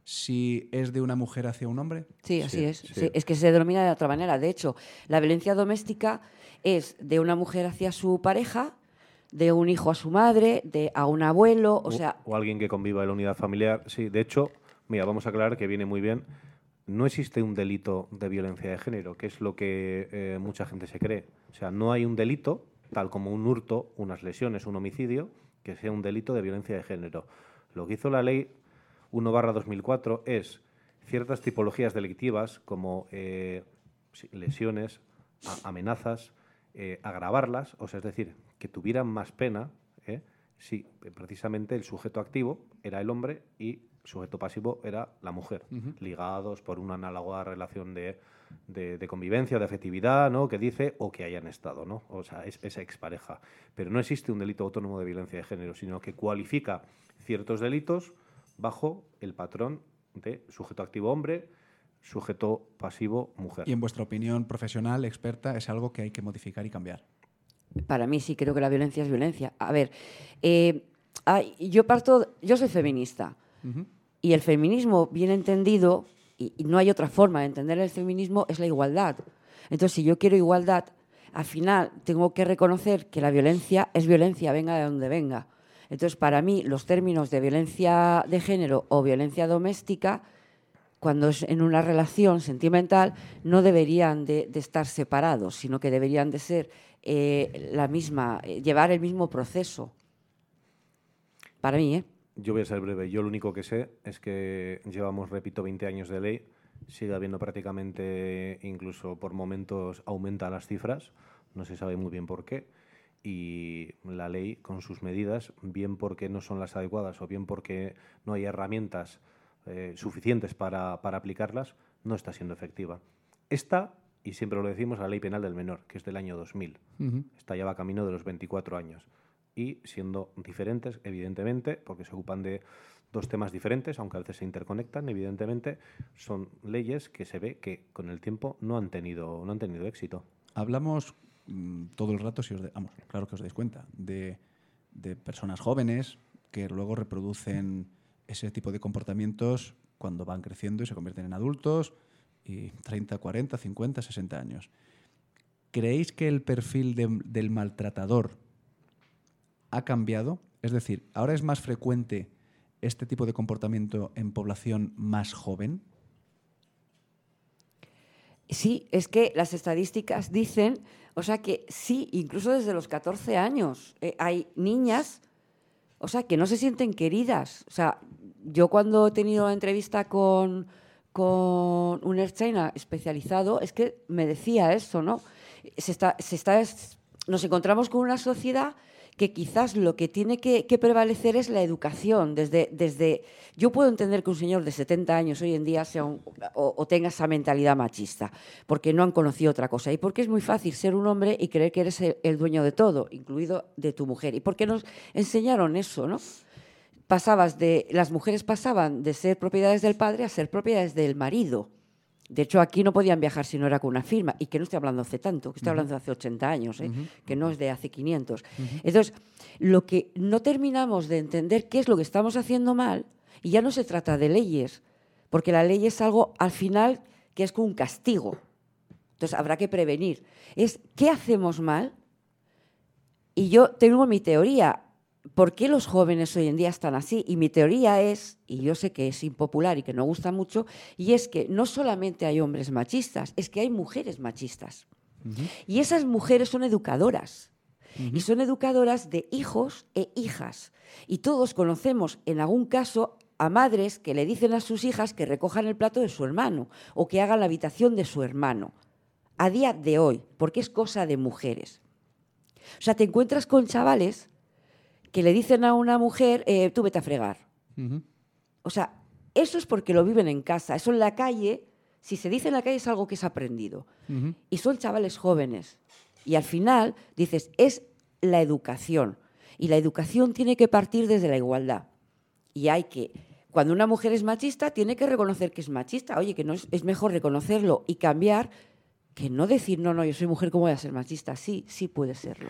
si es de una mujer hacia un hombre. Sí, así Sí, es. sí. Sí, es que se denomina de otra manera. De hecho, la violencia doméstica es de una mujer hacia su pareja, de un hijo a su madre, de a un abuelo, o sea, o alguien que conviva en la unidad familiar. Sí, de hecho, mira, vamos a aclarar que viene muy bien no existe un delito de violencia de género, que es lo que eh, mucha gente se cree. O sea, no hay un delito, tal como un hurto, unas lesiones, un homicidio, que sea un delito de violencia de género. Lo que hizo la ley 1-2004 es ciertas tipologías delictivas como eh, lesiones, amenazas, eh, agravarlas, o sea, es decir, que tuvieran más pena ¿eh? si precisamente el sujeto activo era el hombre y el sujeto pasivo era la mujer, ligados por una análoga relación de, de- de convivencia, de afectividad, ¿no? que dice, o que hayan estado, ¿no? o sea, es esa expareja. Pero no existe un delito autónomo de violencia de género, sino que cualifica ciertos delitos bajo el patrón de sujeto activo hombre, sujeto pasivo mujer. Y en vuestra opinión profesional, experta, es algo que hay que modificar y cambiar. Para mí sí creo que la violencia es violencia. A ver, eh, ay, yo parto, yo soy feminista y el feminismo bien entendido, y, no hay otra forma de entender el feminismo, es la igualdad. Entonces, si yo quiero igualdad, al final tengo que reconocer que la violencia es violencia, venga de donde venga. Entonces, para mí, los términos de violencia de género o violencia doméstica, cuando es en una relación sentimental, no deberían de, de estar separados, sino que deberían de ser eh, la misma, eh, llevar el mismo proceso. Para mí, ¿eh? Yo voy a ser breve. Yo lo único que sé es que llevamos, repito, 20 años de ley. Sigue habiendo prácticamente, incluso por momentos, aumenta las cifras. No se sabe muy bien por qué. Y la ley, con sus medidas, bien porque no son las adecuadas o bien porque no hay herramientas eh, suficientes para, para aplicarlas, no está siendo efectiva. Esta, y siempre lo decimos, la ley penal del menor, que es del año 2000. Ujú. Esta ya va camino de los 24 años. Y siendo diferentes, evidentemente, porque se ocupan de dos temas diferentes, aunque a veces se interconectan, evidentemente, son leyes que se ve que con el tiempo no han tenido, no han tenido éxito. Hablamos mm, todo el rato, si os de- claro que os dais cuenta, de, de personas jóvenes que luego reproducen ese tipo de comportamientos cuando van creciendo y se convierten en adultos y 30, 40, 50, 60 años. ¿Creéis que el perfil de- del maltratador ha cambiado? Es decir, ¿ahora es más frecuente este tipo de comportamiento en población más joven? Sí, es que las estadísticas dicen, o sea que sí, incluso desde los 14 años eh, hay niñas, o sea, que no se sienten queridas. O sea, yo cuando he tenido entrevista con, con un Erchaina especializado, es que me decía eso, ¿no? Se está, se está, es- nos encontramos con una sociedad que quizás lo que tiene que, prevalecer es la educación. Desde, desde, yo puedo entender que un señor de 70 años hoy en día sea un- o, o tenga esa mentalidad machista, porque no han conocido otra cosa. Y porque es muy fácil ser un hombre y creer que eres el, el dueño de todo, incluido de tu mujer. Y porque nos enseñaron eso, ¿no? Pasabas de, las mujeres pasaban de ser propiedades del padre a ser propiedades del marido. De hecho, aquí no podían viajar si no era con una firma, y que no estoy hablando hace tanto, que estoy hablando de hace 80 años, ¿eh? que no es de hace 500. Entonces, lo que no terminamos de entender qué es lo que estamos haciendo mal, y ya no se trata de leyes, porque la ley es algo al final que es como un castigo. Entonces, habrá que prevenir. Es qué hacemos mal, y yo tengo mi teoría. ¿Por qué los jóvenes hoy en día están así? Y mi teoría es, y yo sé que es impopular y que no gusta mucho, y es que no solamente hay hombres machistas, es que hay mujeres machistas. Y esas mujeres son educadoras. Y son educadoras de hijos e hijas. Y todos conocemos en algún caso a madres que le dicen a sus hijas que recojan el plato de su hermano o que hagan la habitación de su hermano. A día de hoy, porque es cosa de mujeres. O sea, te encuentras con chavales que le dicen a una mujer, eh, tú vete a fregar. O sea, eso es porque lo viven en casa. Eso en la calle, si se dice en la calle es algo que es aprendido. Y son chavales jóvenes. Y al final dices, es la educación. Y la educación tiene que partir desde la igualdad. Y hay que, cuando una mujer es machista, tiene que reconocer que es machista. Oye, que no es, es mejor reconocerlo y cambiar que no decir, no, no, yo soy mujer, ¿cómo voy a ser machista? Sí, sí puede serlo.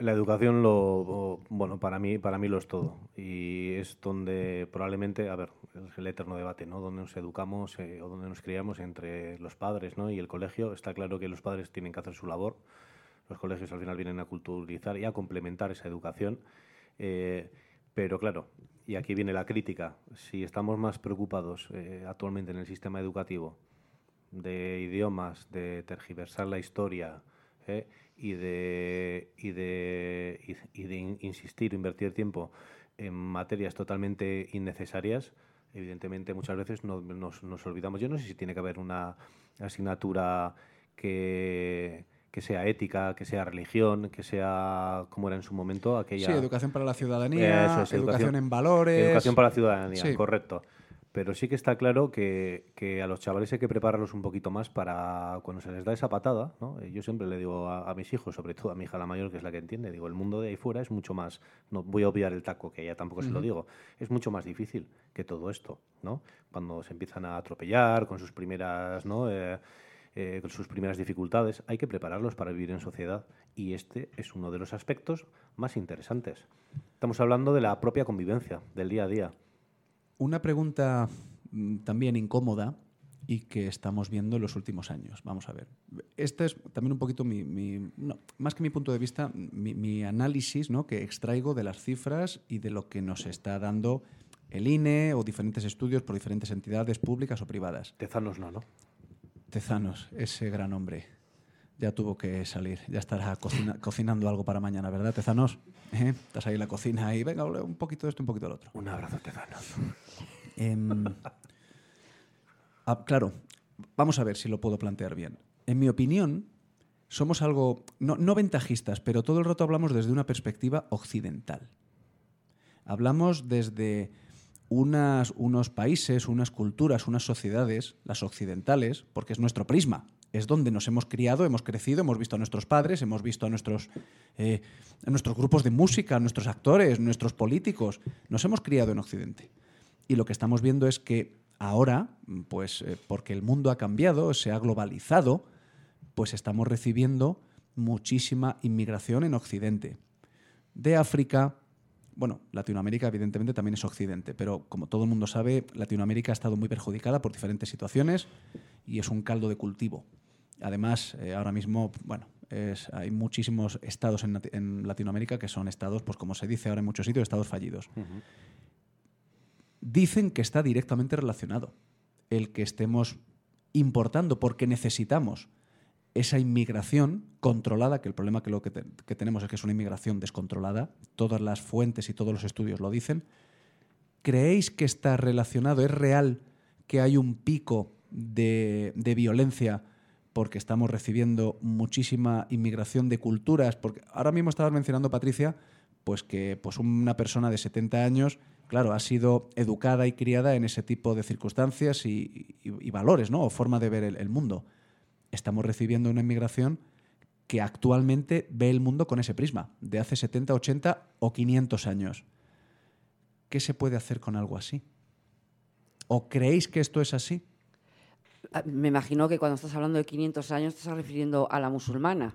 La educación lo bueno para mí para mí lo es todo. Y es donde probablemente a ver es el eterno debate no donde nos educamos eh, o donde nos criamos entre los padres no y el colegio. Está claro que los padres tienen que hacer su labor. Los colegios al final vienen a culturizar y a complementar esa educación. Eh, pero claro y aquí viene la crítica. Si estamos más preocupados eh, actualmente en el sistema educativo de idiomas, de tergiversar la historia. Y de, y de, y- de in- insistir, invertir tiempo en materias totalmente innecesarias, evidentemente muchas veces no- nos, nos olvidamos. Yo no sé si tiene que haber una asignatura que, que sea ética, que sea religión, que sea como era en su momento aquella... Sí, educación para la ciudadanía, Eso es, educación, en valores. Educación para la ciudadanía, Sí. correcto. Pero sí que está claro que, que a los chavales hay que prepararlos un poquito más para cuando se les da esa patada. ¿no? Eh, Yo siempre le digo a, a mis hijos, sobre todo a mi hija la mayor, que es la que entiende, digo, el mundo de ahí fuera es mucho más, no voy a obviar el taco, que ella tampoco se lo digo, es mucho más difícil que todo esto. ¿no? Cuando se empiezan a atropellar con sus primeras... ¿no? Eh, eh, con sus primeras dificultades, hay que prepararlos para vivir en sociedad y este es uno de los aspectos más interesantes. Estamos hablando de la propia convivencia, del día a día. Una pregunta mm, también incómoda y que estamos viendo en los últimos años. Vamos a ver. Este es también un poquito mi, mi- no, más que mi punto de vista, mi, mi análisis ¿no? que extraigo de las cifras y de lo que nos está dando el INE o diferentes estudios por diferentes entidades públicas o privadas. Tezanos no, ¿no? Tezanos, ese gran hombre. Ya tuvo que salir, ya estará cocina- cocinando algo para mañana, ¿verdad, Tezanos? ¿Eh? Estás ahí en la cocina y venga, un poquito de esto, un poquito del otro. Un abrazo, Tezanos. Em, ah, claro, vamos a ver si lo puedo plantear bien. En mi opinión, somos algo, no, no ventajistas, pero todo el rato hablamos desde una perspectiva occidental. Hablamos desde unas, unos países, unas culturas, unas sociedades, las occidentales, porque es nuestro prisma. Es donde nos hemos criado, hemos crecido, hemos visto a nuestros padres, hemos visto a nuestros, eh, nuestros grupos de música, a nuestros actores, nuestros políticos. Nos hemos criado en Occidente. Y lo que estamos viendo es que ahora, pues eh, porque el mundo ha cambiado, se ha globalizado, pues estamos recibiendo muchísima inmigración en Occidente. De África, bueno, Latinoamérica evidentemente también es Occidente, pero como todo el mundo sabe, Latinoamérica ha estado muy perjudicada por diferentes situaciones y es un caldo de cultivo. Además, eh, ahora mismo, bueno, es- hay muchísimos estados en, Lati- en Latinoamérica que son estados, pues como se dice ahora en muchos sitios, estados fallidos dicen que está directamente relacionado el que estemos importando porque necesitamos esa inmigración controlada, que el problema que lo que, te- que tenemos es que es una inmigración descontrolada, todas las fuentes y todos los estudios lo dicen. ¿Creéis que está relacionado? ¿Es real que hay un pico de, de violencia porque estamos recibiendo muchísima inmigración de culturas? Porque ahora mismo estabas mencionando, Patricia, pues que pues una persona de 70 años, claro, ha sido educada y criada en ese tipo de circunstancias y, valores, ¿no? O forma de ver el, el mundo. Estamos recibiendo una inmigración que actualmente ve el mundo con ese prisma, de hace 70, 80 o 500 años. ¿Qué se puede hacer con algo así? ¿O creéis que esto es así? Ah, Me imagino que cuando estás hablando de 500 años te estás refiriendo a la musulmana.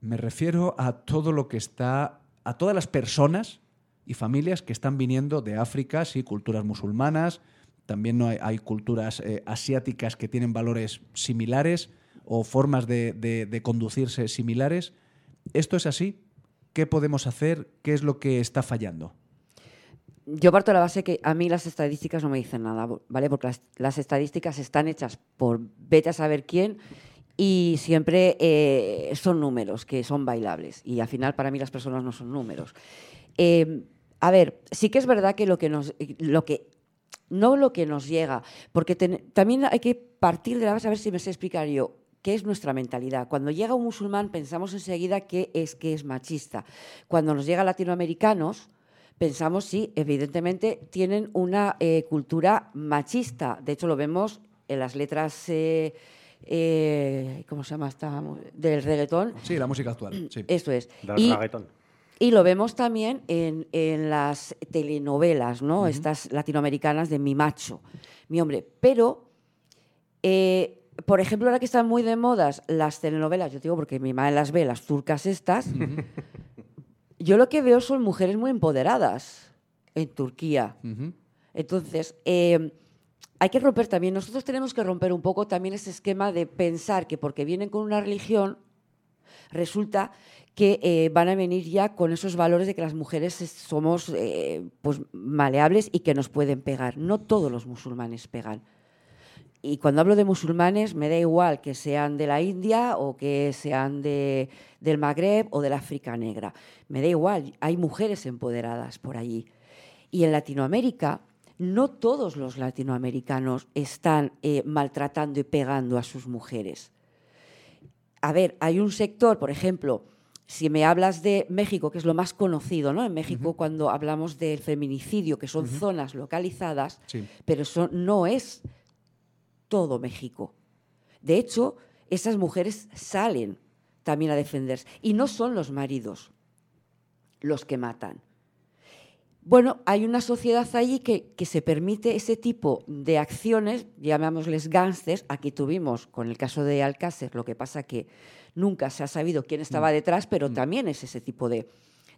Me refiero a todo lo que está, a todas las personas y familias que están viniendo de África, sí, culturas musulmanas, también no hay, culturas eh, asiáticas que tienen valores similares o formas de conducirse similares. ¿Esto es así? ¿Qué podemos hacer? ¿Qué es lo que está fallando? Yo parto de la base que a mí las estadísticas no me dicen nada, ¿vale? Porque las, estadísticas están hechas por vete a saber quién y siempre eh, son números que son bailables. Y al final para mí las personas no son números. Eh, a ver, sí que es verdad que lo que nos... No lo que nos llega, porque también hay que partir de la base, a ver si me sé explicar yo, qué es nuestra mentalidad. Cuando llega un musulmán pensamos enseguida que es que es machista. Cuando nos llega latinoamericanos, pensamos sí, evidentemente tienen una eh, cultura machista. De hecho, lo vemos en las letras, eh, eh, ¿cómo se llama esta? Del reggaetón. Sí, la música actual. Sí. Esto es. Del Y- reggaetón. y lo vemos también en, en las telenovelas, ¿no? Estas latinoamericanas de mi macho, mi hombre. Pero, eh, por ejemplo, ahora que están muy de modas las telenovelas, yo digo porque mi madre las ve, las turcas estas, yo lo que veo son mujeres muy empoderadas en Turquía. Entonces, eh, hay que romper también, nosotros tenemos que romper un poco también ese esquema de pensar que porque vienen con una religión, resulta que eh, van a venir ya con esos valores de que las mujeres es- somos eh, pues, maleables y que nos pueden pegar. No todos los musulmanes pegan. Y cuando hablo de musulmanes, me da igual que sean de la India o que sean de, del Magreb o del África Negra. Me da igual, hay mujeres empoderadas por allí. Y en Latinoamérica, no todos los latinoamericanos están eh, maltratando y pegando a sus mujeres. A ver, hay un sector, por ejemplo, si me hablas de México, que es lo más conocido, ¿no? En México, cuando hablamos del feminicidio, que son zonas localizadas, Sí. pero eso no es todo México. De hecho, esas mujeres salen también a defenderse. Y no son los maridos los que matan. Bueno, hay una sociedad allí que, que se permite ese tipo de acciones, llamémosles gángsters. Aquí tuvimos, con el caso de Alcácer, lo que pasa que nunca se ha sabido quién estaba detrás, pero también es ese tipo de,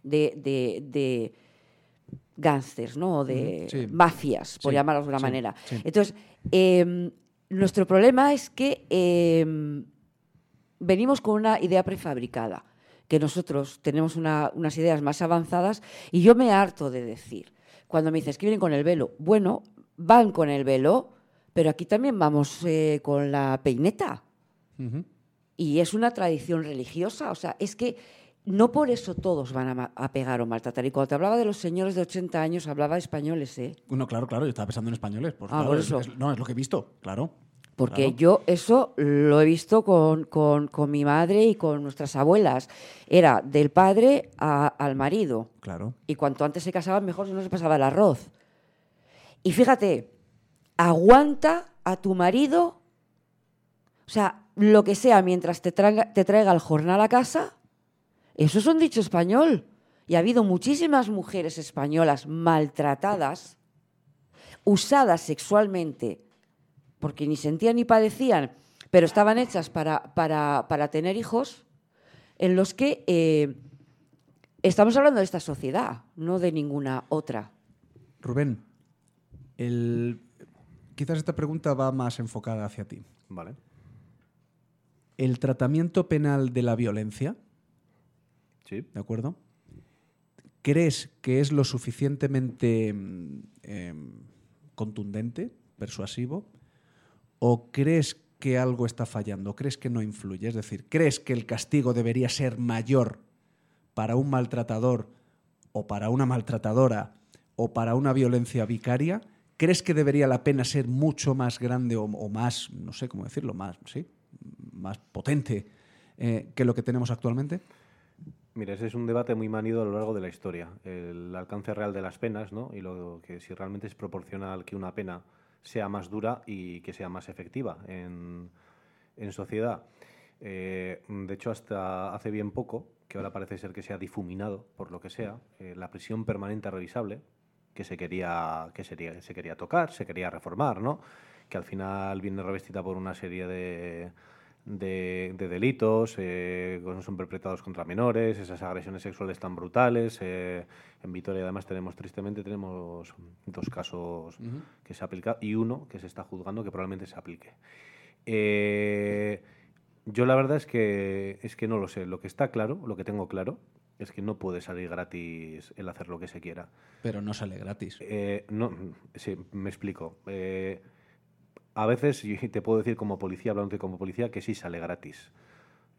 de, de, de gángsters, ¿no? O de sí. mafias, por Sí, llamarlos de una sí, manera. Entonces, em, nuestro problema es que em, venimos con una idea prefabricada, que nosotros tenemos una- unas ideas más avanzadas y yo me harto de decir, cuando me dices que vienen con el velo, bueno, van con el velo, pero aquí también vamos eh, con la peineta. Y es una tradición religiosa, o sea, es que no por eso todos van a, pegar o maltratar. Y cuando te hablaba de los señores de 80 años, hablaba de españoles, ¿eh? No, claro, claro, yo estaba pensando en españoles. Pues, Ah, claro, por es- eso. es- no, es lo que he visto, claro. Porque Claro. yo eso lo he visto con, con- con mi madre y con nuestras abuelas. Era del padre a- al marido. Claro. Y cuanto antes se casaban, mejor si no se pasaba el arroz. Y fíjate, aguanta a tu marido, o sea, lo que sea, mientras te traiga, te traiga el jornal a casa. Eso es un dicho español. Y ha habido muchísimas mujeres españolas maltratadas, usadas sexualmente, porque ni sentían ni padecían, pero estaban hechas para, para- para tener hijos, en los que eh, estamos hablando de esta sociedad, no de ninguna otra. Rubén, el- quizás esta pregunta va más enfocada hacia ti. Vale. El tratamiento penal de la violencia, Sí. ¿de acuerdo? ¿Crees que es lo suficientemente mm, em, contundente, persuasivo? ¿O crees que algo está fallando? ¿Crees que no influye? Es decir, ¿crees que el castigo debería ser mayor para un maltratador o para una maltratadora o para una violencia vicaria? ¿Crees que debería la pena ser mucho más grande o, más, no sé cómo decirlo, más, sí, más potente eh, que lo que tenemos actualmente? Mira, ese es un debate muy manido a lo largo de la historia. El alcance real de las penas, ¿no? Y lo que si realmente es proporcional que una pena sea más dura y que sea más efectiva en, en sociedad. Eh, de hecho, hasta hace bien poco, que ahora parece ser que se ha difuminado, por lo que sea, eh, la prisión permanente revisable, que se quería, que se quería tocar, se quería reformar, ¿no? Que al final viene revestida por una serie de, de, de delitos, eh, que son perpetrados contra menores, esas agresiones sexuales tan brutales. eh, en Vitoria además tenemos, tristemente, tenemos dos casos que se aplican y uno que se está juzgando que probablemente se aplique. Eh, yo la verdad es que, es que no lo sé. Lo que está claro, lo que tengo claro, es que no puede salir gratis el hacer lo que se quiera. Pero no sale gratis. Eh, no, sí, me explico. Eh, a veces, y te puedo decir como policía, hablando como policía, que sí sale gratis.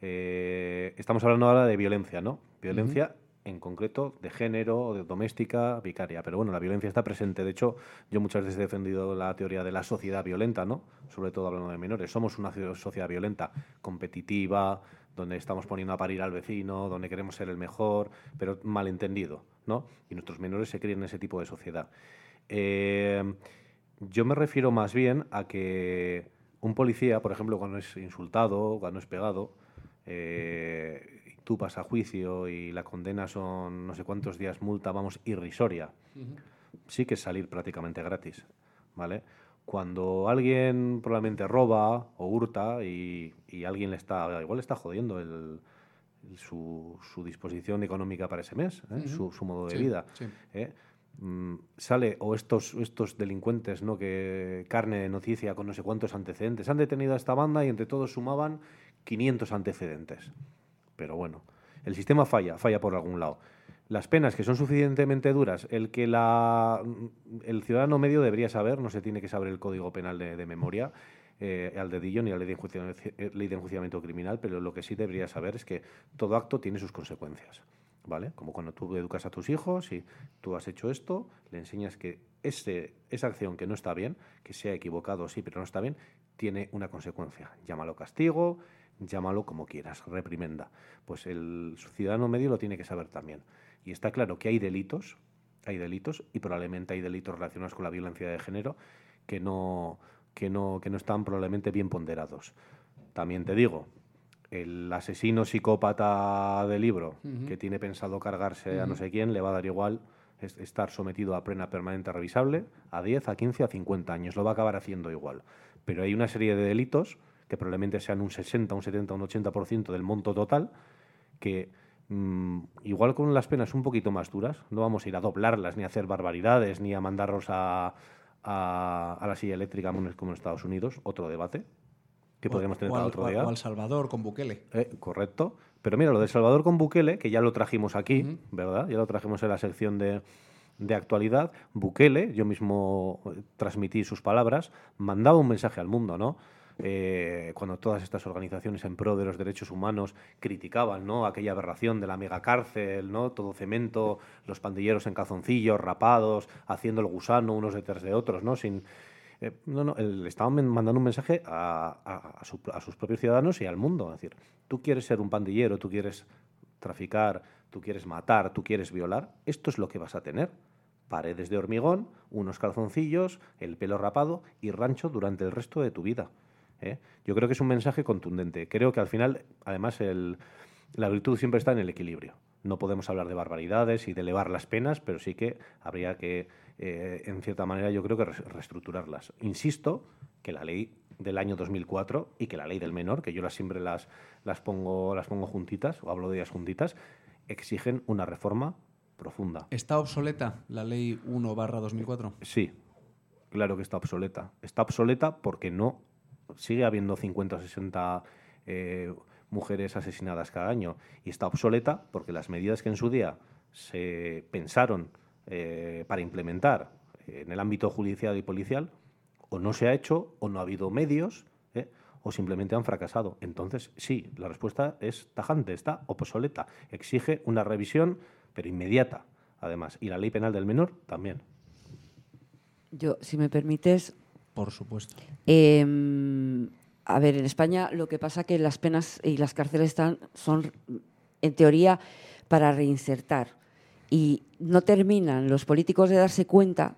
Eh, estamos hablando ahora de violencia, ¿no? Violencia en concreto de género, de doméstica, vicaria. Pero bueno, la violencia está presente. De hecho, yo muchas veces he defendido la teoría de la sociedad violenta, ¿no? Sobre todo hablando de menores. Somos una sociedad violenta, competitiva, donde estamos poniendo a parir al vecino, donde queremos ser el mejor, pero malentendido, ¿no? Y nuestros menores se crían en ese tipo de sociedad. Eh, yo me refiero más bien a que un policía, por ejemplo, cuando es insultado, cuando es pegado, eh, y tú vas a juicio y la condena son no sé cuántos días multa, vamos, irrisoria, sí que es salir prácticamente gratis, ¿vale? Cuando alguien probablemente roba o hurta y, y alguien le está, igual le está jodiendo el, su, su disposición económica para ese mes, ¿eh? su, su modo de Sí, vida. sí. ¿eh? Mm, sale, o estos, estos delincuentes, ¿no? Que carne de noticia con no sé cuántos antecedentes. Han detenido a esta banda y entre todos sumaban 500 antecedentes. Pero bueno, el sistema falla, falla por algún lado. las penas que son suficientemente duras, el que la, el ciudadano medio debería saber, no se tiene que saber el código penal de, memoria, eh, al dedillo ni a la de, enjuiciamiento, eh, ley de enjuiciamiento criminal, pero lo que sí debería saber es que todo acto tiene sus consecuencias. ¿Vale? Como cuando tú educas a tus hijos y tú has hecho esto, le enseñas que ese, esa acción que no está bien, que sea equivocado, sí, pero no está bien, tiene una consecuencia. Llámalo castigo, llámalo como quieras, reprimenda. Pues el ciudadano medio lo tiene que saber también. Y está claro que hay delitos, hay delitos, y probablemente hay delitos relacionados con la violencia de género que no, que no, que no están probablemente bien ponderados. También te digo, el asesino psicópata del libro que tiene pensado cargarse a no sé quién le va a dar igual es- estar sometido a pena permanente revisable a 10, a 15, a 50 años. Lo va a acabar haciendo igual. Pero hay una serie de delitos que probablemente sean un 60, un 70, un 80% del monto total que mm, igual con las penas un poquito más duras, no vamos a ir a doblarlas, ni a hacer barbaridades, ni a mandarlos a, a, a la silla eléctrica como en Estados Unidos, otro debate que O- podríamos tener o para otro día. o al Salvador con Bukele. Eh, correcto. Pero mira, lo de Salvador con Bukele, que ya lo trajimos aquí, ¿verdad? Ya lo trajimos en la sección de, de actualidad. Bukele, yo mismo eh, transmití sus palabras, mandaba un mensaje al mundo, ¿no? Eh, cuando todas estas organizaciones en pro de los derechos humanos criticaban ¿no? aquella aberración de la megacárcel, ¿no? todo cemento, los pandilleros en calzoncillos, rapados, haciendo el gusano unos detrás de otros, ¿no? sin, eh, no, no, le estaban mandando un mensaje a sus propios ciudadanos y al mundo. Es decir, tú quieres ser un pandillero, tú quieres traficar, tú quieres matar, tú quieres violar, esto es lo que vas a tener. Paredes de hormigón, unos calzoncillos, el pelo rapado y rancho durante el resto de tu vida. ¿eh? Yo creo que es un mensaje contundente. Creo que al final, además, el- la virtud siempre está en el equilibrio. No podemos hablar de barbaridades y de elevar las penas, pero sí que habría que, eh, en cierta manera, yo creo que reestructurarlas. Insisto que la ley del año 2004 y que la ley del menor, que yo las siempre las, las, pongo, las pongo juntitas, o hablo de ellas juntitas, exigen una reforma profunda. ¿Está obsoleta la ley 1 barra 2004? Sí, claro que está obsoleta. Está obsoleta porque no sigue habiendo 50 o 60 eh, mujeres asesinadas cada año. Y está obsoleta porque las medidas que en su día se pensaron eh, para implementar en el ámbito judicial y policial o no se ha hecho o no ha habido medios ¿eh? o simplemente han fracasado. Entonces, sí, la respuesta es tajante, está obsoleta. Exige una revisión, pero inmediata, además. Y la ley penal del menor también. Yo, si me permites, Por supuesto. Eh, a ver, en España lo que pasa que las penas y las cárceles están, son, en teoría, para reinsertar. Y no terminan los políticos de darse cuenta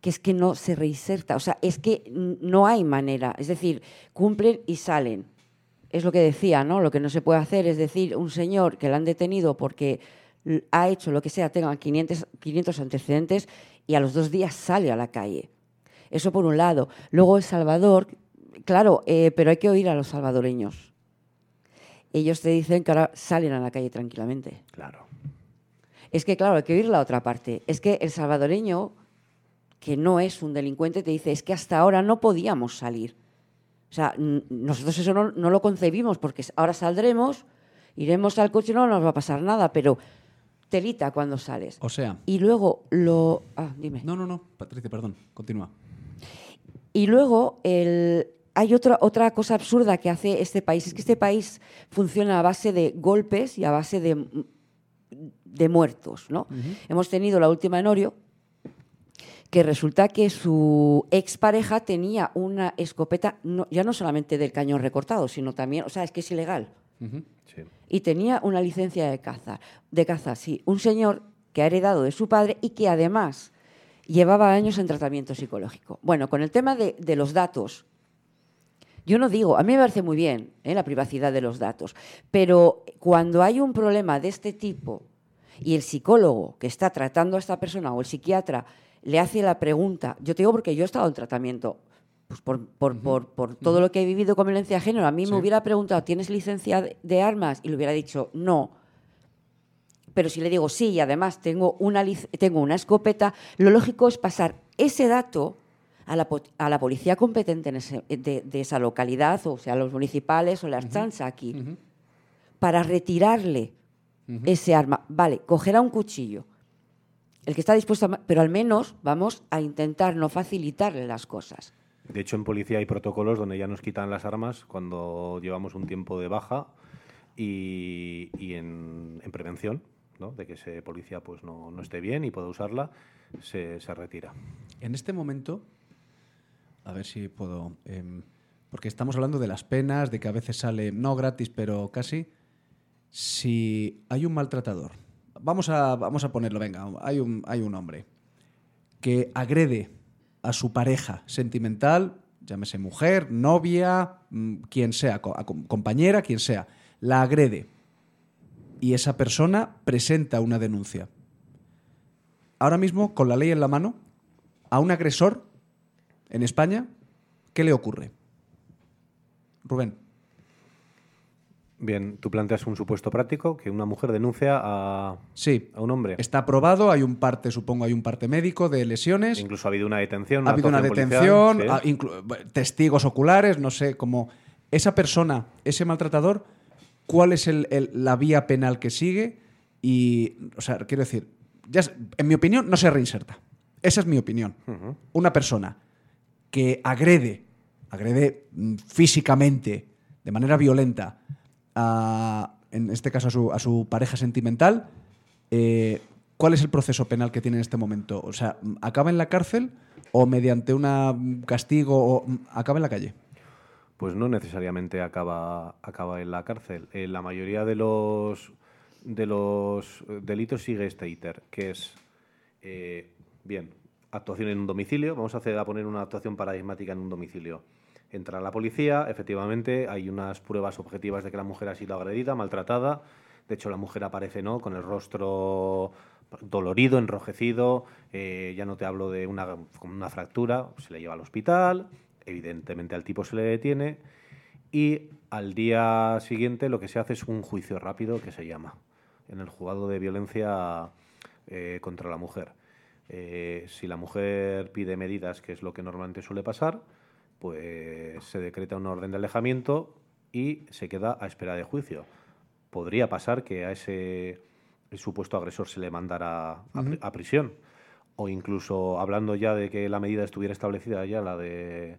que es que no se reinserta. O sea, es que no hay manera. Es decir, cumplen y salen. Es lo que decía, ¿no? Lo que no se puede hacer es decir, un señor que le han detenido porque ha hecho lo que sea, tenga 500, 500 antecedentes y a los dos días sale a la calle. Eso por un lado. Luego El Salvador, claro, eh, pero hay que oír a los salvadoreños. Ellos te dicen que ahora salen a la calle tranquilamente. Claro. Es que, claro, hay que oír la otra parte. Es que el salvadoreño, que no es un delincuente, te dice, es que hasta ahora no podíamos salir. O sea, nosotros eso no, no lo concebimos, porque ahora saldremos, iremos al coche y no nos va a pasar nada, pero telita cuando sales. O sea, Y luego lo... Ah, dime. no, no, no, Patricia, perdón, continúa. Y luego el- hay otra, otra cosa absurda que hace este país, es que este país funciona a base de golpes y a base de, de muertos. ¿no? Hemos tenido la última en Orio, que resulta que su expareja tenía una escopeta, no- ya no solamente del cañón recortado, sino también, o sea, es que es ilegal. Sí. Y tenía una licencia de caza, de caza, sí. Un señor que ha heredado de su padre y que además llevaba años en tratamiento psicológico. Bueno, con el tema de, de los datos, yo no digo, a mí me parece muy bien ¿eh? la privacidad de los datos, pero cuando hay un problema de este tipo y el psicólogo que está tratando a esta persona o el psiquiatra le hace la pregunta, yo te digo porque yo he estado en tratamiento, pues por, por- por- por todo lo que he vivido con violencia de género, a mí Sí. me hubiera preguntado, ¿tienes licencia de, de armas? Y le hubiera dicho, no. Pero si le digo sí y además tengo una, tengo una escopeta, lo lógico es pasar ese dato a la, po- a la policía competente en ese- de, de esa localidad, o sea, los municipales o la Archanza aquí, para retirarle ese arma. Vale, cogerá un cuchillo. El que está dispuesto a... Pero al menos vamos a intentar no facilitarle las cosas. De hecho, en policía hay protocolos donde ya nos quitan las armas cuando llevamos un tiempo de baja y, y en, en prevención, ¿no? de que ese policía pues, no, no esté bien y pueda usarla, se, se retira. En este momento, a ver si puedo. em, porque estamos hablando de las penas, de que a veces sale, no gratis, pero casi. Si hay un maltratador, vamos a, vamos a ponerlo, venga, hay un, hay un hombre que agrede a su pareja sentimental, llámese mujer, novia, mm, quien sea, compañera, quien sea, la agrede y esa persona presenta una denuncia. Ahora mismo, con la ley en la mano, a un agresor en España, ¿qué le ocurre? Rubén. Bien, tú planteas un supuesto práctico que una mujer denuncia a, Sí. a un hombre. Está aprobado, hay un parte, supongo, hay un parte médico de lesiones. Incluso ha habido una detención. ha habido una detención, policial, sí. bueno, testigos oculares, no sé, como esa persona, ese maltratador, ¿cuál es el- el- la vía penal que sigue? Y, o sea, quiero decir, ya, en mi opinión, no se reinserta. Esa es mi opinión. Una persona que agrede, agrede mm, físicamente, de manera violenta, a, en este caso a su, pareja sentimental, eh, ¿cuál es el proceso penal que tiene en este momento? O sea, ¿acaba en la cárcel o mediante un castigo o mm, acaba en la calle? Pues no necesariamente acaba, acaba en la cárcel. Eh, la mayoría de los, de los eh, delitos sigue este íter, que es, bien, actuación en un domicilio. Vamos a, hacer, a poner una actuación paradigmática en un domicilio. Entra la policía, efectivamente, hay unas pruebas objetivas de que la mujer ha sido agredida, maltratada. De hecho, la mujer aparece ¿no? con el rostro dolorido, enrojecido. eh, ya no te hablo de una, una fractura. Se le lleva al hospital. Evidentemente, al tipo se le detiene. Y al día siguiente lo que se hace es un juicio rápido que se llama en el juzgado de violencia eh, contra la mujer. Eh, si la mujer pide medidas, que es lo que normalmente suele pasar, pues se decreta una orden de alejamiento y se queda a espera de juicio. Podría pasar que a ese supuesto agresor se le mandara a, pri- a prisión. O incluso hablando ya de que la medida estuviera establecida ya, la de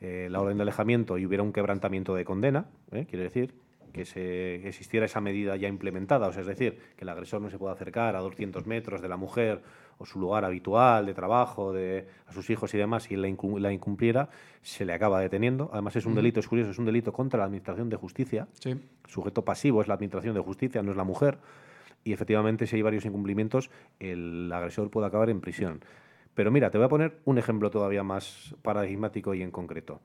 eh, la orden de alejamiento, y hubiera un quebrantamiento de condena, ¿eh? quiere decir que, se, que existiera esa medida ya implementada, o sea, es decir, que el agresor no se pueda acercar a 200 metros de la mujer o su lugar habitual de trabajo, de, a sus hijos y demás, y la, incum- la incumpliera, se le acaba deteniendo. Además, es un delito, es curioso, es un delito contra la Administración de Justicia. Sí. Sujeto pasivo es la Administración de Justicia, no es la mujer. Y efectivamente, si hay varios incumplimientos, el agresor puede acabar en prisión. Pero mira, te voy a poner un ejemplo todavía más paradigmático y en concreto.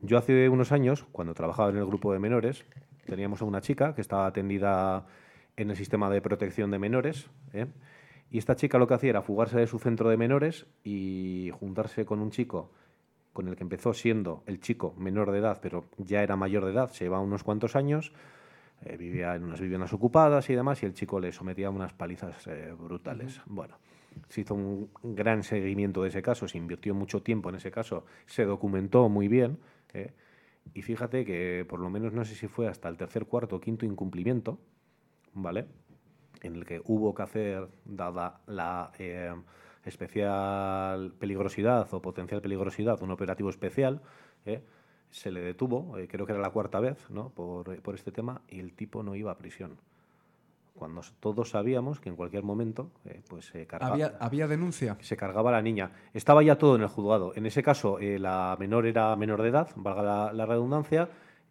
Yo hace unos años, cuando trabajaba en el grupo de menores, teníamos a una chica que estaba atendida en el sistema de protección de menores. ¿eh? Y esta chica lo que hacía era fugarse de su centro de menores y juntarse con un chico con el que empezó siendo el chico menor de edad, pero ya era mayor de edad, se llevaba unos cuantos años, eh, vivía en unas viviendas ocupadas y demás, y el chico le sometía a unas palizas eh, brutales. Bueno, se hizo un gran seguimiento de ese caso, se invirtió mucho tiempo en ese caso, se documentó muy bien, eh, y fíjate que por lo menos no sé si fue hasta el tercer, cuarto o quinto incumplimiento, ¿vale? En el que hubo que hacer, dada la eh, especial peligrosidad o potencial peligrosidad, un operativo especial, ¿eh? se le detuvo, eh, creo que era la cuarta vez, ¿no? por, por este tema, y el tipo no iba a prisión. Cuando todos sabíamos que en cualquier momento eh, pues se cargaba, ¿Había, había denuncia? se cargaba la niña. Estaba ya todo en el juzgado. En ese caso, eh, la menor era menor de edad, valga la, la redundancia,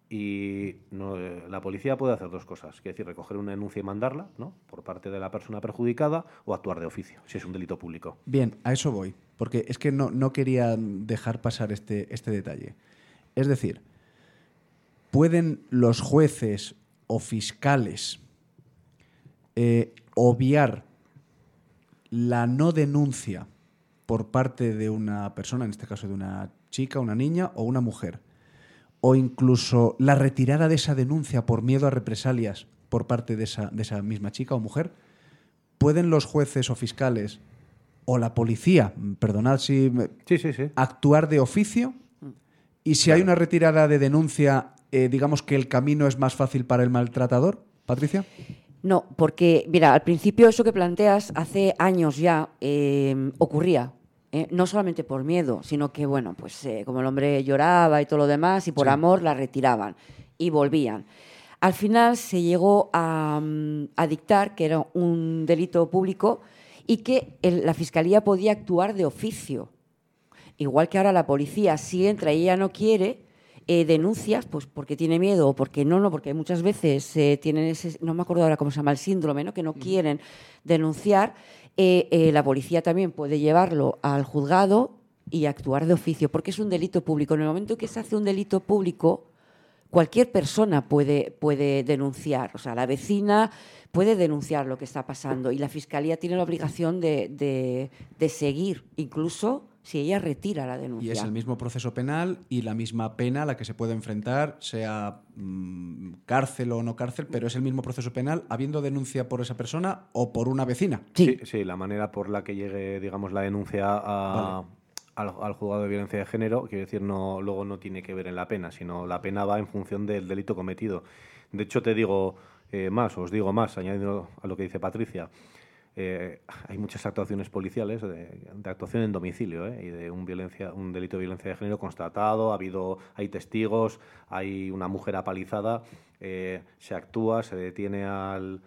y eh, la policía puede hacer dos cosas, es decir, recoger una denuncia y mandarla, ¿no? Por parte de la persona perjudicada o actuar de oficio, si es un delito público. Bien, a eso voy, porque es que no, no quería dejar pasar este, este detalle. Es decir, ¿pueden los jueces o fiscales eh, obviar la no denuncia por parte de una persona, en este caso de una chica, una niña o una mujer? O incluso la retirada de esa denuncia por miedo a represalias por parte de esa, de esa misma chica o mujer? ¿Pueden los jueces o fiscales o la policía, perdonad si Sí, sí, sí. actuar de oficio? Y si hay una retirada de denuncia, eh, digamos que el camino es más fácil para el maltratador, Patricia. No, porque, mira, al principio eso que planteas hace años ya eh, ocurría. ¿Eh? no solamente por miedo, sino que, bueno, pues eh, como el hombre lloraba y todo lo demás, y por Sí. amor la retiraban y volvían. Al final se llegó a, mm, a dictar que era un delito público y que el- la Fiscalía podía actuar de oficio. Igual que ahora la policía, si entra y ella no quiere, eh, denuncias, pues porque tiene miedo o porque no, no, porque muchas veces eh, tienen ese, no me acuerdo ahora cómo se llama el síndrome, ¿no? que no quieren denunciar, eh, eh, la policía también puede llevarlo al juzgado y actuar de oficio, porque es un delito público. En el momento que se hace un delito público, cualquier persona puede, puede denunciar, o sea, la vecina puede denunciar lo que está pasando y la fiscalía tiene la obligación de, de- de seguir, incluso si ella retira la denuncia. Y es el mismo proceso penal y la misma pena a la que se puede enfrentar, sea mm, cárcel o no cárcel, pero es el mismo proceso penal habiendo denuncia por esa persona o por una vecina. Sí. Sí, sí, la manera por la que llegue, digamos, la denuncia a- al, al juzgado de violencia de género, quiero decir, no, luego no tiene que ver en la pena, sino la pena va en función del delito cometido. De hecho, te digo eh, más, os digo más, añadiendo a lo que dice Patricia. Eh, hay muchas actuaciones policiales de, de actuación en domicilio ¿eh? y de un, violencia, un delito de violencia de género constatado, ha habido, hay testigos, hay una mujer apalizada, eh, se actúa, se detiene al,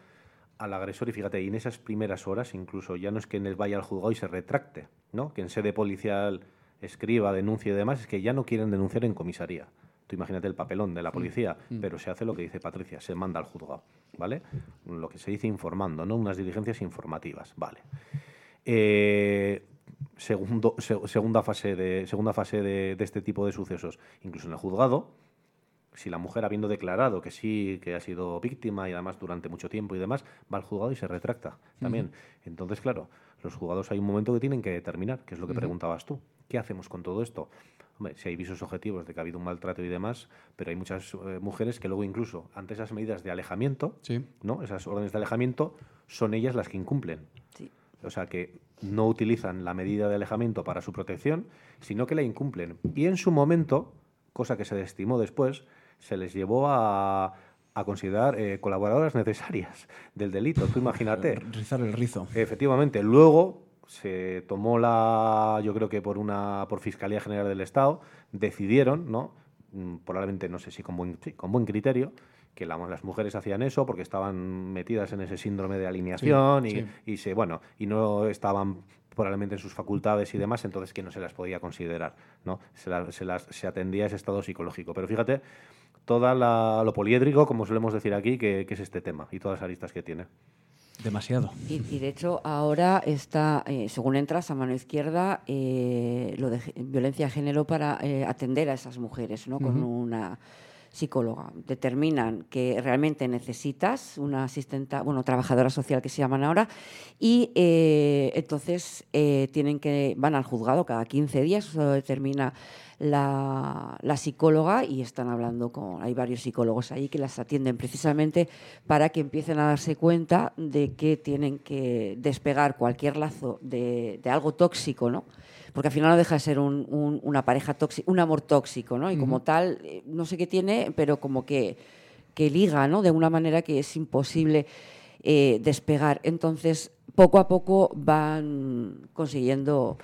al agresor y fíjate, y en esas primeras horas incluso ya no es que vaya al juzgado y se retracte, ¿no? Que en sede policial escriba, denuncie y demás, es que ya no quieren denunciar en comisaría. Tú imagínate el papelón de la policía, pero se hace lo que dice Patricia, se manda al juzgado, ¿vale? Lo que se dice informando, ¿no? Unas diligencias informativas, ¿vale? Eh, segundo, se- segunda fase, de, segunda fase de, de este tipo de sucesos, incluso en el juzgado, si la mujer habiendo declarado que sí, que ha sido víctima y además durante mucho tiempo y demás, va al juzgado y se retracta también. Entonces, claro, los juzgados hay un momento que tienen que determinar, que es lo que preguntabas tú. ¿Qué hacemos con todo esto? Hombre, si hay visos objetivos de que ha habido un maltrato y demás, pero hay muchas eh, mujeres que luego incluso ante esas medidas de alejamiento, Sí. ¿no? esas órdenes de alejamiento, son ellas las que incumplen. Sí. O sea, que no utilizan la medida de alejamiento para su protección, sino que la incumplen. Y en su momento, cosa que se desestimó después, se les llevó a, a considerar eh, colaboradoras necesarias del delito. Tú imagínate. Rizar el rizo. Efectivamente, luego se tomó la, yo creo que por una, por Fiscalía General del Estado, decidieron, ¿no? Mm, Probablemente, no sé si con buen, sí, con buen criterio, que la- las mujeres hacían eso porque estaban metidas en ese síndrome de alineación y, sí. y se, bueno, y no estaban probablemente en sus facultades y demás, entonces que no se las podía considerar, ¿no? Se, la- se las, se atendía a ese estado psicológico. Pero fíjate, toda la- lo poliédrico, como solemos decir aquí, que, que es este tema y todas las aristas que tiene. Demasiado. Y, y de hecho ahora está, eh, según entras a mano izquierda, eh, lo de violencia de género para eh, atender a esas mujeres, ¿no? Con una psicóloga. Determinan que realmente necesitas una asistenta, bueno, trabajadora social que se llaman ahora, y entonces tienen que, van al juzgado cada 15 días, eso lo determina la, la psicóloga y están hablando con, hay varios psicólogos ahí que las atienden precisamente para que empiecen a darse cuenta de que tienen que despegar cualquier lazo de, de algo tóxico, ¿no? Porque al final no deja de ser un- un- una pareja tóxica, un amor tóxico, ¿no? Y como tal, eh, no sé qué tiene, pero como que, que liga, ¿no? De una manera que es imposible eh, despegar. Entonces, poco a poco van consiguiendo...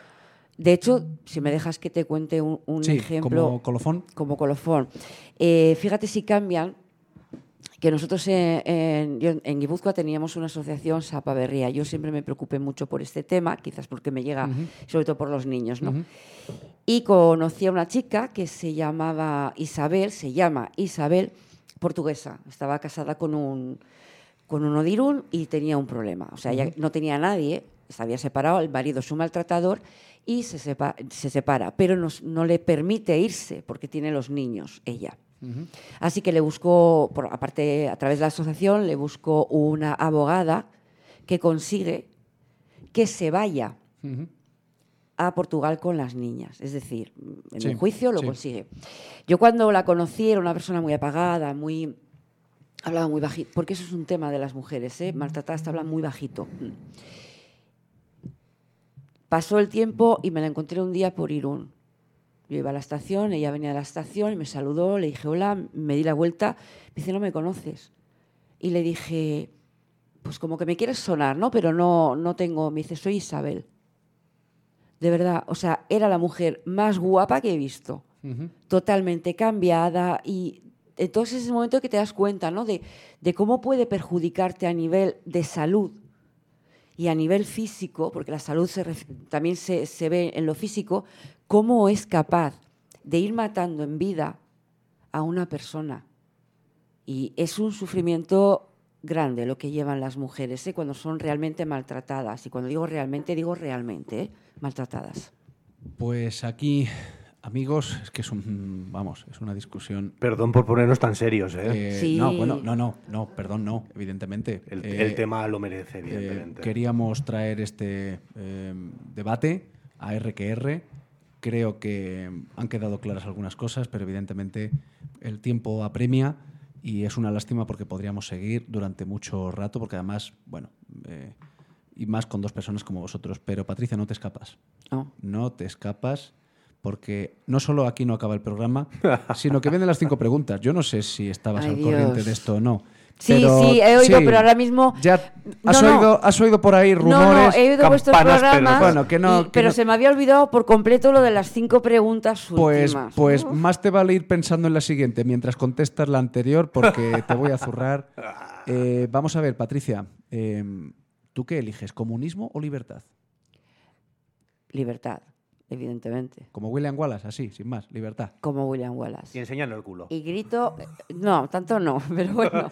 De hecho, si me dejas que te cuente un, un Sí, ejemplo como colofón. como colofón. Eh, fíjate si cambian, que nosotros en, en Guipúzcoa teníamos una asociación Sapaberría. Yo siempre me preocupé mucho por este tema, quizás porque me llega, sobre todo por los niños, ¿no? Y conocí a una chica que se llamaba Isabel, se llama Isabel, portuguesa. Estaba casada con un, con un Odirún y tenía un problema. O sea, ella no tenía a nadie, se había separado, el marido es un maltratador y se, sepa- se separa, pero nos- no le permite irse porque tiene los niños, ella. Así que le buscó, por, aparte a través de la asociación, le buscó una abogada que consigue que se vaya a Portugal con las niñas. Es decir, en Sí, un juicio lo sí. consigue. Yo cuando la conocí era una persona muy apagada, muy... Hablaba muy bajito, porque eso es un tema de las mujeres, ¿eh? maltratadas te hablan muy bajito. Pasó el tiempo y me la encontré un día por Irún. Yo iba a la estación, ella venía de la estación y me saludó, le dije hola, me di la vuelta, me dice, no me conoces. Y le dije, pues como que me quieres sonar, ¿no? Pero no, no tengo, me dice, soy Isabel. De verdad, o sea, era la mujer más guapa que he visto. Totalmente cambiada y entonces es el momento que te das cuenta, ¿no? De, de cómo puede perjudicarte a nivel de salud y a nivel físico, porque la salud también se, se ve en lo físico, cómo es capaz de ir matando en vida a una persona. Y es un sufrimiento grande lo que llevan las mujeres ¿eh? cuando son realmente maltratadas. Y cuando digo realmente, digo realmente ¿eh? maltratadas. Pues aquí, amigos, es que es un, vamos, es una discusión. Perdón por ponernos tan serios, ¿eh? eh, Sí. No, bueno, no, no, no, perdón, no, evidentemente. El, Eh, el tema lo merece, eh, evidentemente. queríamos traer este eh, debate a RQR. Creo que han quedado claras algunas cosas, pero evidentemente el tiempo apremia y es una lástima porque podríamos seguir durante mucho rato, porque además, bueno, eh, y más con dos personas como vosotros. Pero Patricia, no te escapas. ¿no? No te escapas porque no solo aquí no acaba el programa, sino que vienen las cinco preguntas. Yo no sé si estabas Ay, al corriente de esto o no. Sí, pero- sí, he oído, sí, pero ahora mismo... Ya has, no. Oído, has oído por ahí rumores. No, no, he oído vuestros programas, bueno, que no- y- que pero no- se me había olvidado por completo lo de las cinco preguntas Pues, últimas. pues más te vale ir pensando en la siguiente mientras contestas la anterior porque te voy a zurrar. Eh, vamos a ver, Patricia, eh, ¿tú qué eliges, comunismo o libertad? Libertad, evidentemente, Como William Wallace, así, sin más, libertad. como William Wallace. Y enseñando el culo. Y grito, no, tanto no, pero bueno.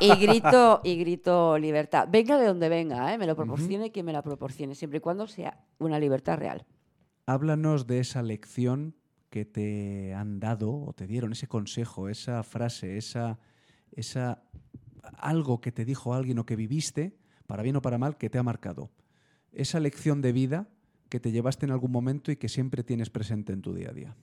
Y grito, y grito libertad. Venga de donde venga, ¿eh? me lo proporcione quien me la proporcione, siempre y cuando sea una libertad real. Háblanos de esa lección que te han dado o te dieron, ese consejo, esa frase, esa, esa algo que te dijo alguien o que viviste, para bien o para mal, que te ha marcado. Esa lección de vida que te llevaste en algún momento y que siempre tienes presente en tu día a día.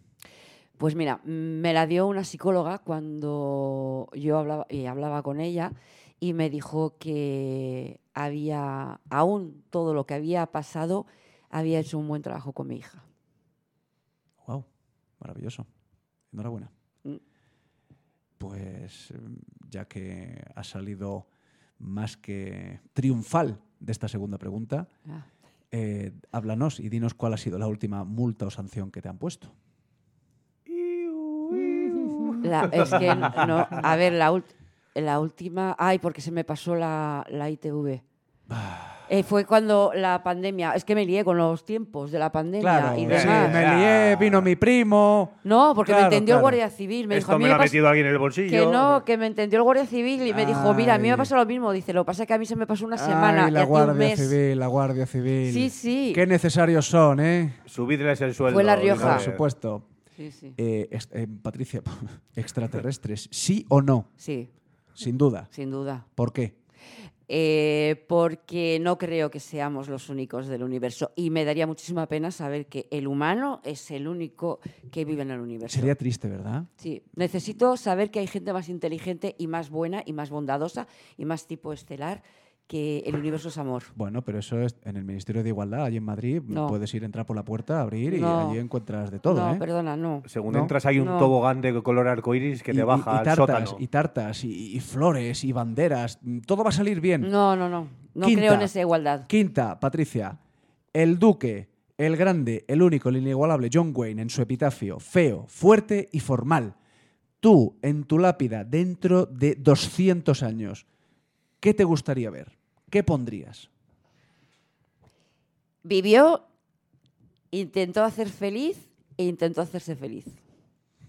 Pues mira, me la dio una psicóloga cuando yo hablaba, y hablaba con ella y me dijo que había, aún todo lo que había pasado, había hecho un buen trabajo con mi hija. ¡Wow! Maravilloso. Enhorabuena. Mm. Pues eh, ya que ha salido más que triunfal de esta segunda pregunta, Ah. Eh, háblanos y dinos cuál ha sido la última multa o sanción que te han puesto. La- es que no, a ver, la, ult- la última, ay, porque se me pasó la, la ITV. Eh, fue cuando la pandemia, es que me lié con los tiempos de la pandemia y sí, demás. me lié, vino mi primo. No, porque Claro, me entendió el claro. Guardia Civil. Me dijo, Esto mí me lo ha metido alguien en el bolsillo. Que no, que me entendió el Guardia Civil y me dijo, mira, a mí me pasa lo mismo. Dice, lo que pasa es que a mí se me pasó una semana Ay, y la un Guardia mes. Civil, la Guardia Civil. Sí, sí. Qué necesarios son, ¿eh? Subidles el sueldo. Fue La Rioja. Por supuesto. Sí, sí. Eh, eh, Patricia, extraterrestres, ¿sí o no? Sí, Sin duda. sin duda. ¿Por qué? Eh, porque no creo que seamos los únicos del universo. Y me daría muchísima pena saber que el humano es el único que vive en el universo. Sería triste, ¿verdad? Sí, necesito saber que hay gente más inteligente y más buena y más bondadosa y más tipo estelar que el universo es amor. Bueno, pero eso es en el Ministerio de Igualdad, allí en Madrid. No. Puedes ir, entrar por la puerta, abrir y allí encuentras de todo, no, ¿eh? perdona, no. Según ¿No? entras hay un No. tobogán de color arcoiris que Y- te y- baja y, al tartas, sótano. y tartas, y, y flores, y banderas. Todo va a salir bien. No, no, no. No Quinta. creo en esa igualdad. Quinta, Patricia. El duque, el grande, el único, el inigualable John Wayne en su epitafio, feo, fuerte y formal. Tú, en tu lápida, dentro de 200 años, ¿qué te gustaría ver? ¿Qué pondrías? Vivió, intentó hacer feliz e intentó hacerse feliz.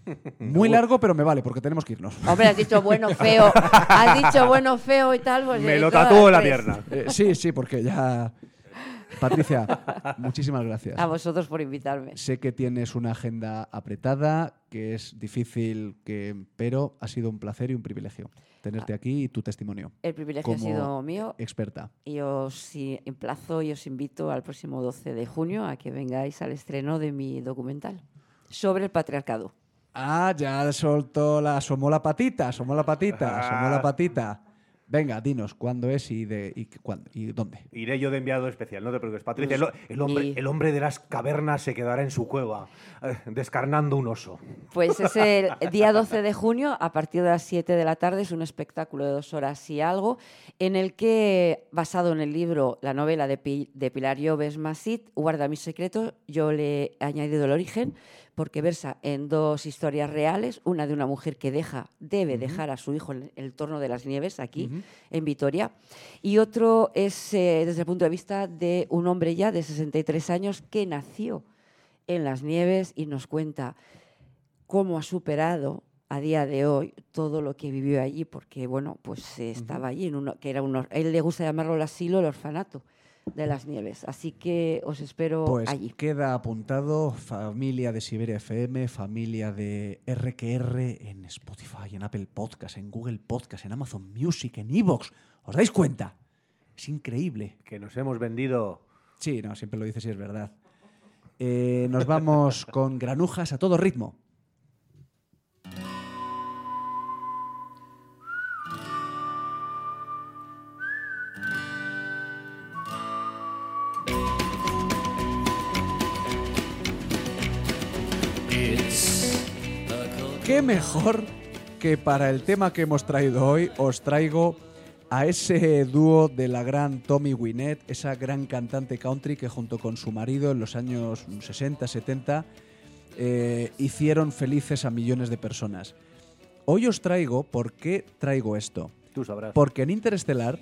Muy largo, pero me vale, porque tenemos que irnos. Hombre, has dicho bueno, feo. Has dicho bueno, feo y tal. Pues Me lo tatúo en la pierna. Eh, sí, sí, porque ya... Patricia, muchísimas gracias. A vosotros por invitarme. Sé que tienes una agenda apretada, que es difícil, que, pero ha sido un placer y un privilegio tenerte aquí y tu testimonio. El privilegio ha sido mío Experta. y os emplazo y os invito al próximo 12 de junio a que vengáis al estreno de mi documental sobre el patriarcado. Ah, ya soltó la. Asomó la patita, asomó la patita, asomó la patita. Venga, dinos cuándo es y, de, y, cu- cuándo, y dónde. Iré yo de enviado especial, no te preocupes, Patricia. El, ho- el hombre, Y- el hombre de las cavernas se quedará en su cueva, eh, descarnando un oso. Pues es el día 12 de junio, a partir de las 7 de la tarde, es un espectáculo de dos horas y algo, en el que, basado en el libro, la novela de, Pi- de Pilar Llobes Masit, Guarda mis secretos, yo le he añadido el origen, porque versa en dos historias reales, una de una mujer que deja, debe dejar a su hijo en el torno de las nieves, aquí, en Vitoria, y otro es eh, desde el punto de vista de un hombre ya de 63 años que nació en las nieves y nos cuenta cómo ha superado a día de hoy todo lo que vivió allí, porque bueno, pues eh, estaba allí, en uno, que era un, or- a él le gusta llamarlo el asilo, el orfanato de las nieves. Así que os espero Pues allí. queda apuntado familia de Siberia FM, familia de RQR en Spotify, en Apple Podcast, en Google Podcast, en Amazon Music, en Evox. ¿Os dais cuenta? Es increíble. Que nos hemos vendido. Sí, no, siempre lo dices y es verdad. Eh, nos vamos con granujas a todo ritmo. Mejor que para el tema que hemos traído hoy os traigo a ese dúo de la gran Tommy Wynette, esa gran cantante country que junto con su marido en los años 60, 70 eh, hicieron felices a millones de personas. Hoy os traigo, ¿por qué traigo esto? Tú sabrás. Porque en Interestelar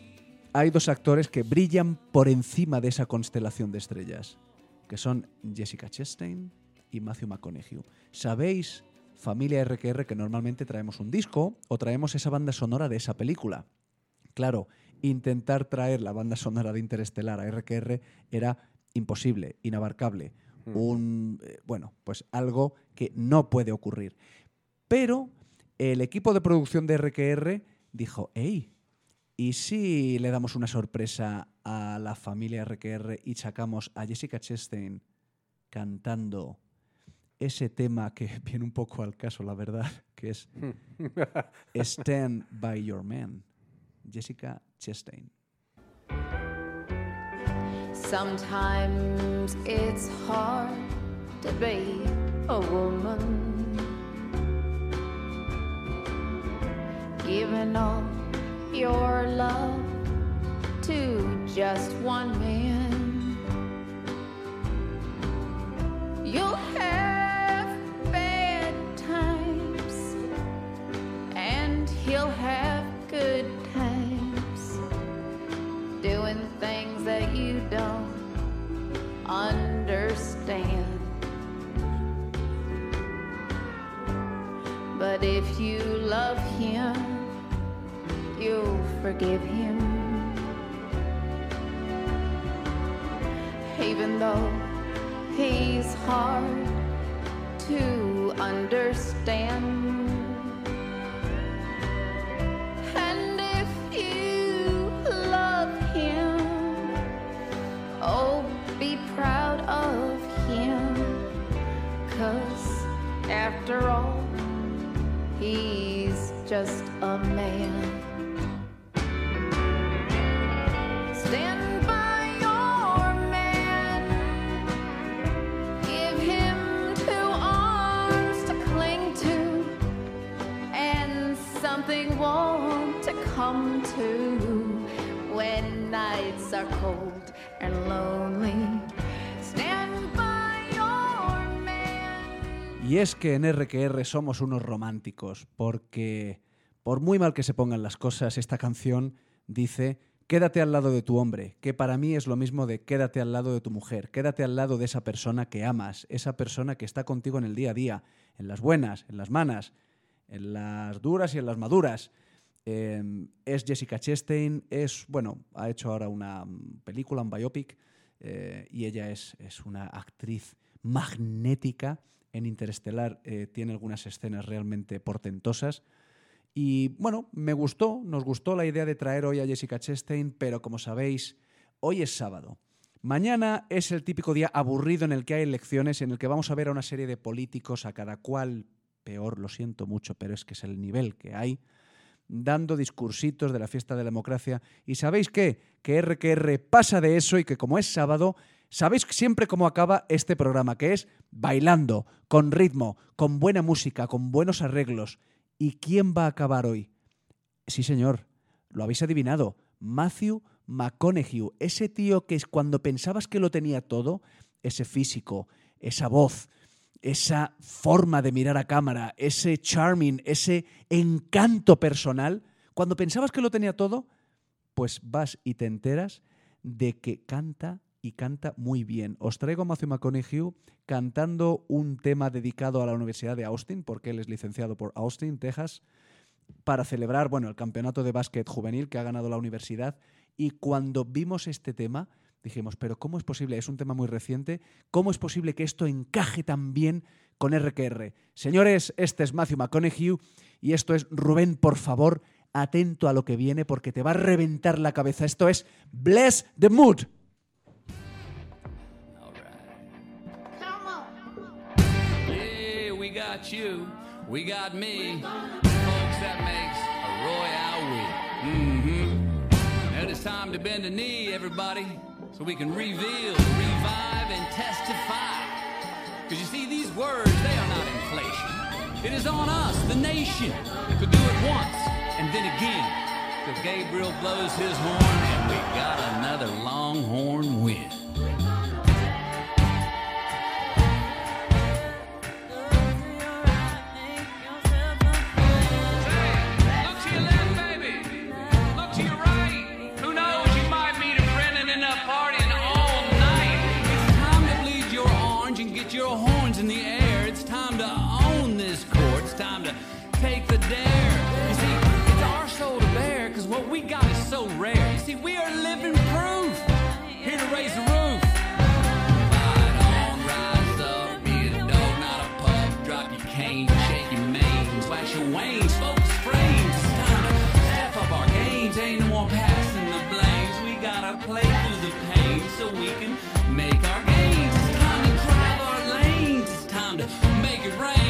hay dos actores que brillan por encima de esa constelación de estrellas, que son Jessica Chastain y Matthew McConaughey. ¿Sabéis, familia RQR, que normalmente traemos un disco o traemos esa banda sonora de esa película? Claro, intentar traer la banda sonora de Interestelar a RQR era imposible, inabarcable. Un, eh, bueno, pues algo que no puede ocurrir. Pero el equipo de producción de RQR dijo, hey, ¿y si le damos una sorpresa a la familia RQR y sacamos a Jessica Chastain cantando ese tema que viene un poco al caso, la verdad, que es Stand by Your Man, Jessica Chastain. Sometimes it's hard to be a woman. Giving all your love to just one man. You'll have understand. But if you love him, you'll forgive him. Even though he's hard to understand. And if you love him, oh, after all, he's just a man. Stand by your man. Give him two arms to cling to and something warm to come to when nights are cold and lonely. Y es que en RQR somos unos románticos, porque por muy mal que se pongan las cosas, esta canción dice, quédate al lado de tu hombre, que para mí es lo mismo de quédate al lado de tu mujer, quédate al lado de esa persona que amas, esa persona que está contigo en el día a día, en las buenas, en las malas, en las duras y en las maduras. Eh, es Jessica Chastain, es, bueno, ha hecho ahora una película, un biopic, eh, y ella es, es una actriz magnética. En Interestelar eh, tiene algunas escenas realmente portentosas. Y bueno, me gustó, nos gustó la idea de traer hoy a Jessica Chastain, pero como sabéis, hoy es sábado. Mañana es el típico día aburrido en el que hay elecciones, en el que vamos a ver a una serie de políticos, a cada cual peor, lo siento mucho, pero es que es el nivel que hay dando discursitos de la fiesta de la democracia. ¿Y sabéis qué? Que RQR pasa de eso y que como es sábado, sabéis siempre cómo acaba este programa, que es bailando, con ritmo, con buena música, con buenos arreglos. ¿Y quién va a acabar hoy? Sí, señor, lo habéis adivinado. Matthew McConaughey, ese tío que es cuando pensabas que lo tenía todo, ese físico, esa voz, esa forma de mirar a cámara, ese charming, ese encanto personal, cuando pensabas que lo tenía todo, pues vas y te enteras de que canta y canta muy bien. Os traigo a Matthew McConaughey cantando un tema dedicado a la Universidad de Austin, porque él es licenciado por Austin, Texas, para celebrar bueno, el campeonato de básquet juvenil que ha ganado la universidad. Y cuando vimos este tema, dijimos, pero ¿cómo es posible? Es un tema muy reciente. ¿Cómo es posible que esto encaje tan bien con RQR? Señores, este es Matthew McConaughey y esto es Rubén, por favor, atento a lo que viene porque te va a reventar la cabeza. Esto es Bless the Mood. Got you, we got me, folks. That makes a royale we. Mm-hmm. Now it's time to bend a knee, everybody, so we can reveal, revive, and testify. Because you see, these words they are not inflation. It is on us, the nation, to do it once and then again. Till Gabriel blows his horn and we got another longhorn win. What we got is so rare. You see, we are living proof. Here to raise the roof. Fight on, rise up, be a dog, not a pup. Drop your cane, shake your mane, splash your wings, folks, frames. Time to step up our games. Ain't no more passing the blames. We gotta play through the pain so we can make our gains. It's time to drive our lanes. It's time to make it rain.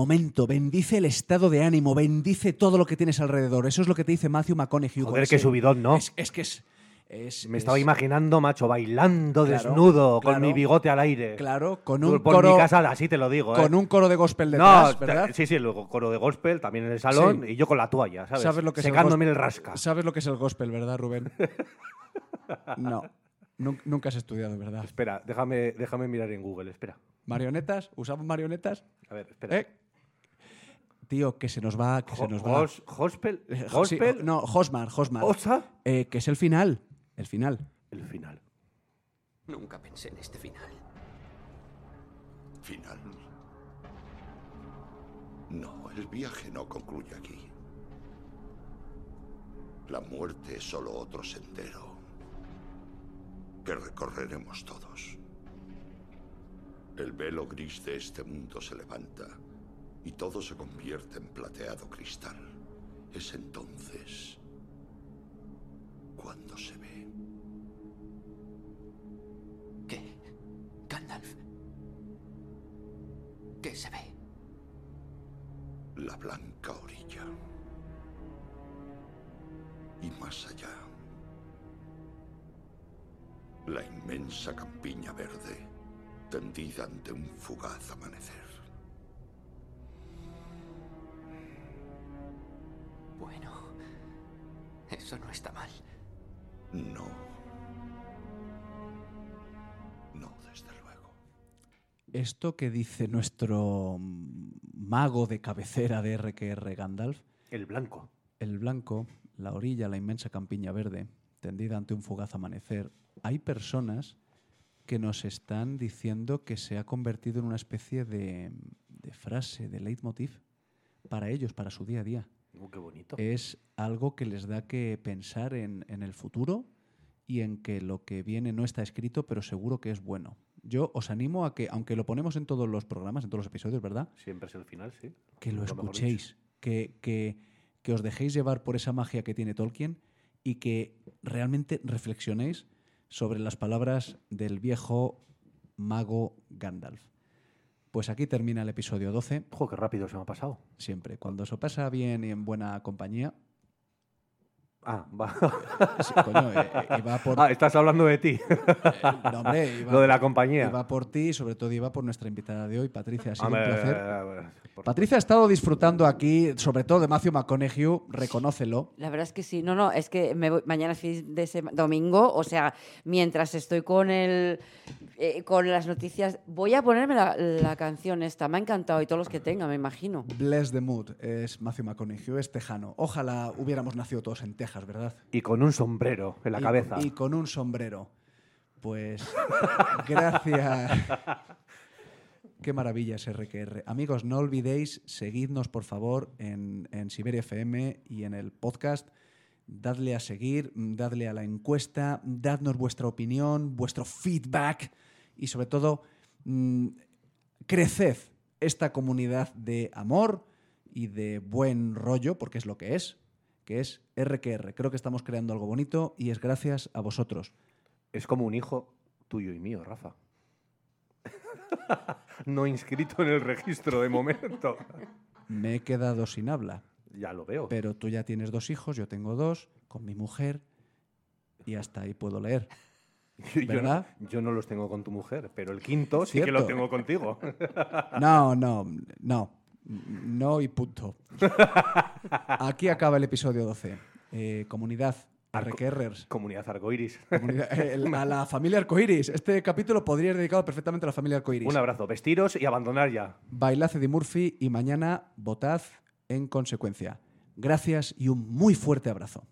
Momento, bendice el estado de ánimo, bendice todo lo que tienes alrededor. Eso es lo que te dice Matthew McConaughey. Joder, qué subidón, ¿no? Es, es que es. es- Me es- estaba imaginando, macho, bailando Claro, desnudo, con mi bigote al aire. Claro, con un por coro. mi casa, así te lo digo. ¿eh? Con un coro de gospel No, detrás, te- ¿verdad? sí, sí, luego coro de gospel también en el salón Sí. y yo con la toalla, ¿sabes? ¿Sabes lo que Secándome es el, el, rasca. ¿Sabes lo que es el gospel, verdad, Rubén? no. nun- Nunca has estudiado, ¿verdad? Espera, déjame, déjame mirar en Google, espera. ¿Marionetas? ¿Usamos marionetas? A ver, espera. ¿Eh? Tío, que se nos va, que se Jo- nos va. Gos- Gospel, Eh, sí, no, Hosmar, Hosmar. Osa, Eh, que es el final. El final. el final. Nunca pensé en este final. Final. No, el viaje no concluye aquí. La muerte es solo otro sendero que recorreremos todos. El velo gris de este mundo se levanta y todo se convierte en plateado cristal. Es entonces cuando se ve. ¿Qué? Gandalf. ¿Qué se ve? La blanca orilla. Y más allá. La inmensa campiña verde tendida ante un fugaz amanecer. Bueno, eso no está mal. No. No, desde luego. Esto que dice nuestro mago de cabecera de RQR Gandalf, El blanco. el blanco, la orilla, la inmensa campiña verde, tendida ante un fugaz amanecer, hay personas que nos están diciendo que se ha convertido en una especie de, de frase, de leitmotiv para ellos, para su día a día. Uh, qué bonito. Es algo que les da que pensar en, en el futuro y en que lo que viene no está escrito, pero seguro que es bueno. Yo os animo a que, aunque lo ponemos en todos los programas, en todos los episodios, ¿verdad? Siempre es el final, sí. que lo mejor escuchéis, que, que, que os dejéis llevar por esa magia que tiene Tolkien y que realmente reflexionéis sobre las palabras del viejo mago Gandalf. Pues aquí termina el episodio 12. Ojo, qué rápido se me ha pasado. Siempre. Cuando se pasa bien y en buena compañía. Ah, va. Sí, coño, eh, eh, iba por- Ah, estás hablando de ti. No, hombre, iba- Lo de la compañía. Iba por ti y sobre todo iba por nuestra invitada de hoy, Patricia. Ha sido un placer. eh, por- Patricia ha estado disfrutando aquí, sobre todo de Matthew McConaughey, reconócelo. La verdad es que sí. No, no, es que me voy- mañana es fin de sema- domingo, o sea, mientras estoy con el eh, con las noticias, voy a ponerme la, la canción esta. Me ha encantado y todos los que tenga, me imagino. Bless the Mood es Matthew McConaughey, es tejano. Ojalá hubiéramos nacido todos en Texas, ¿verdad? Y con un sombrero en la Y- cabeza. Y con un sombrero. Pues gracias. Qué maravilla es RQR. Amigos, no olvidéis seguidnos, por favor, en, en Siberia FM y en el podcast. Dadle a seguir, dadle a la encuesta, dadnos vuestra opinión, vuestro feedback y sobre todo, mm, creced esta comunidad de amor y de buen rollo, porque es lo que es, que es RQR. Creo que estamos creando algo bonito y es gracias a vosotros. Es como un hijo tuyo y mío, Rafa. no inscrito en el registro de momento. Me he quedado sin habla, Ya lo veo. pero tú ya tienes dos hijos, yo tengo dos, con mi mujer, y hasta ahí puedo leer. Yo- yo, no, yo no los tengo con tu mujer, pero el quinto sí que lo tengo contigo. No, no, no. No y punto. Aquí acaba el episodio 12. Eh, comunidad RQRers. Comunidad arcoiris. Comunidad- el- a la familia Arcoiris. Este capítulo podría ir dedicado perfectamente a la familia Arcoiris. Un abrazo. Vestiros y abandonar ya. Bailad Eddie Murphy y mañana votad en consecuencia. Gracias y un muy fuerte abrazo.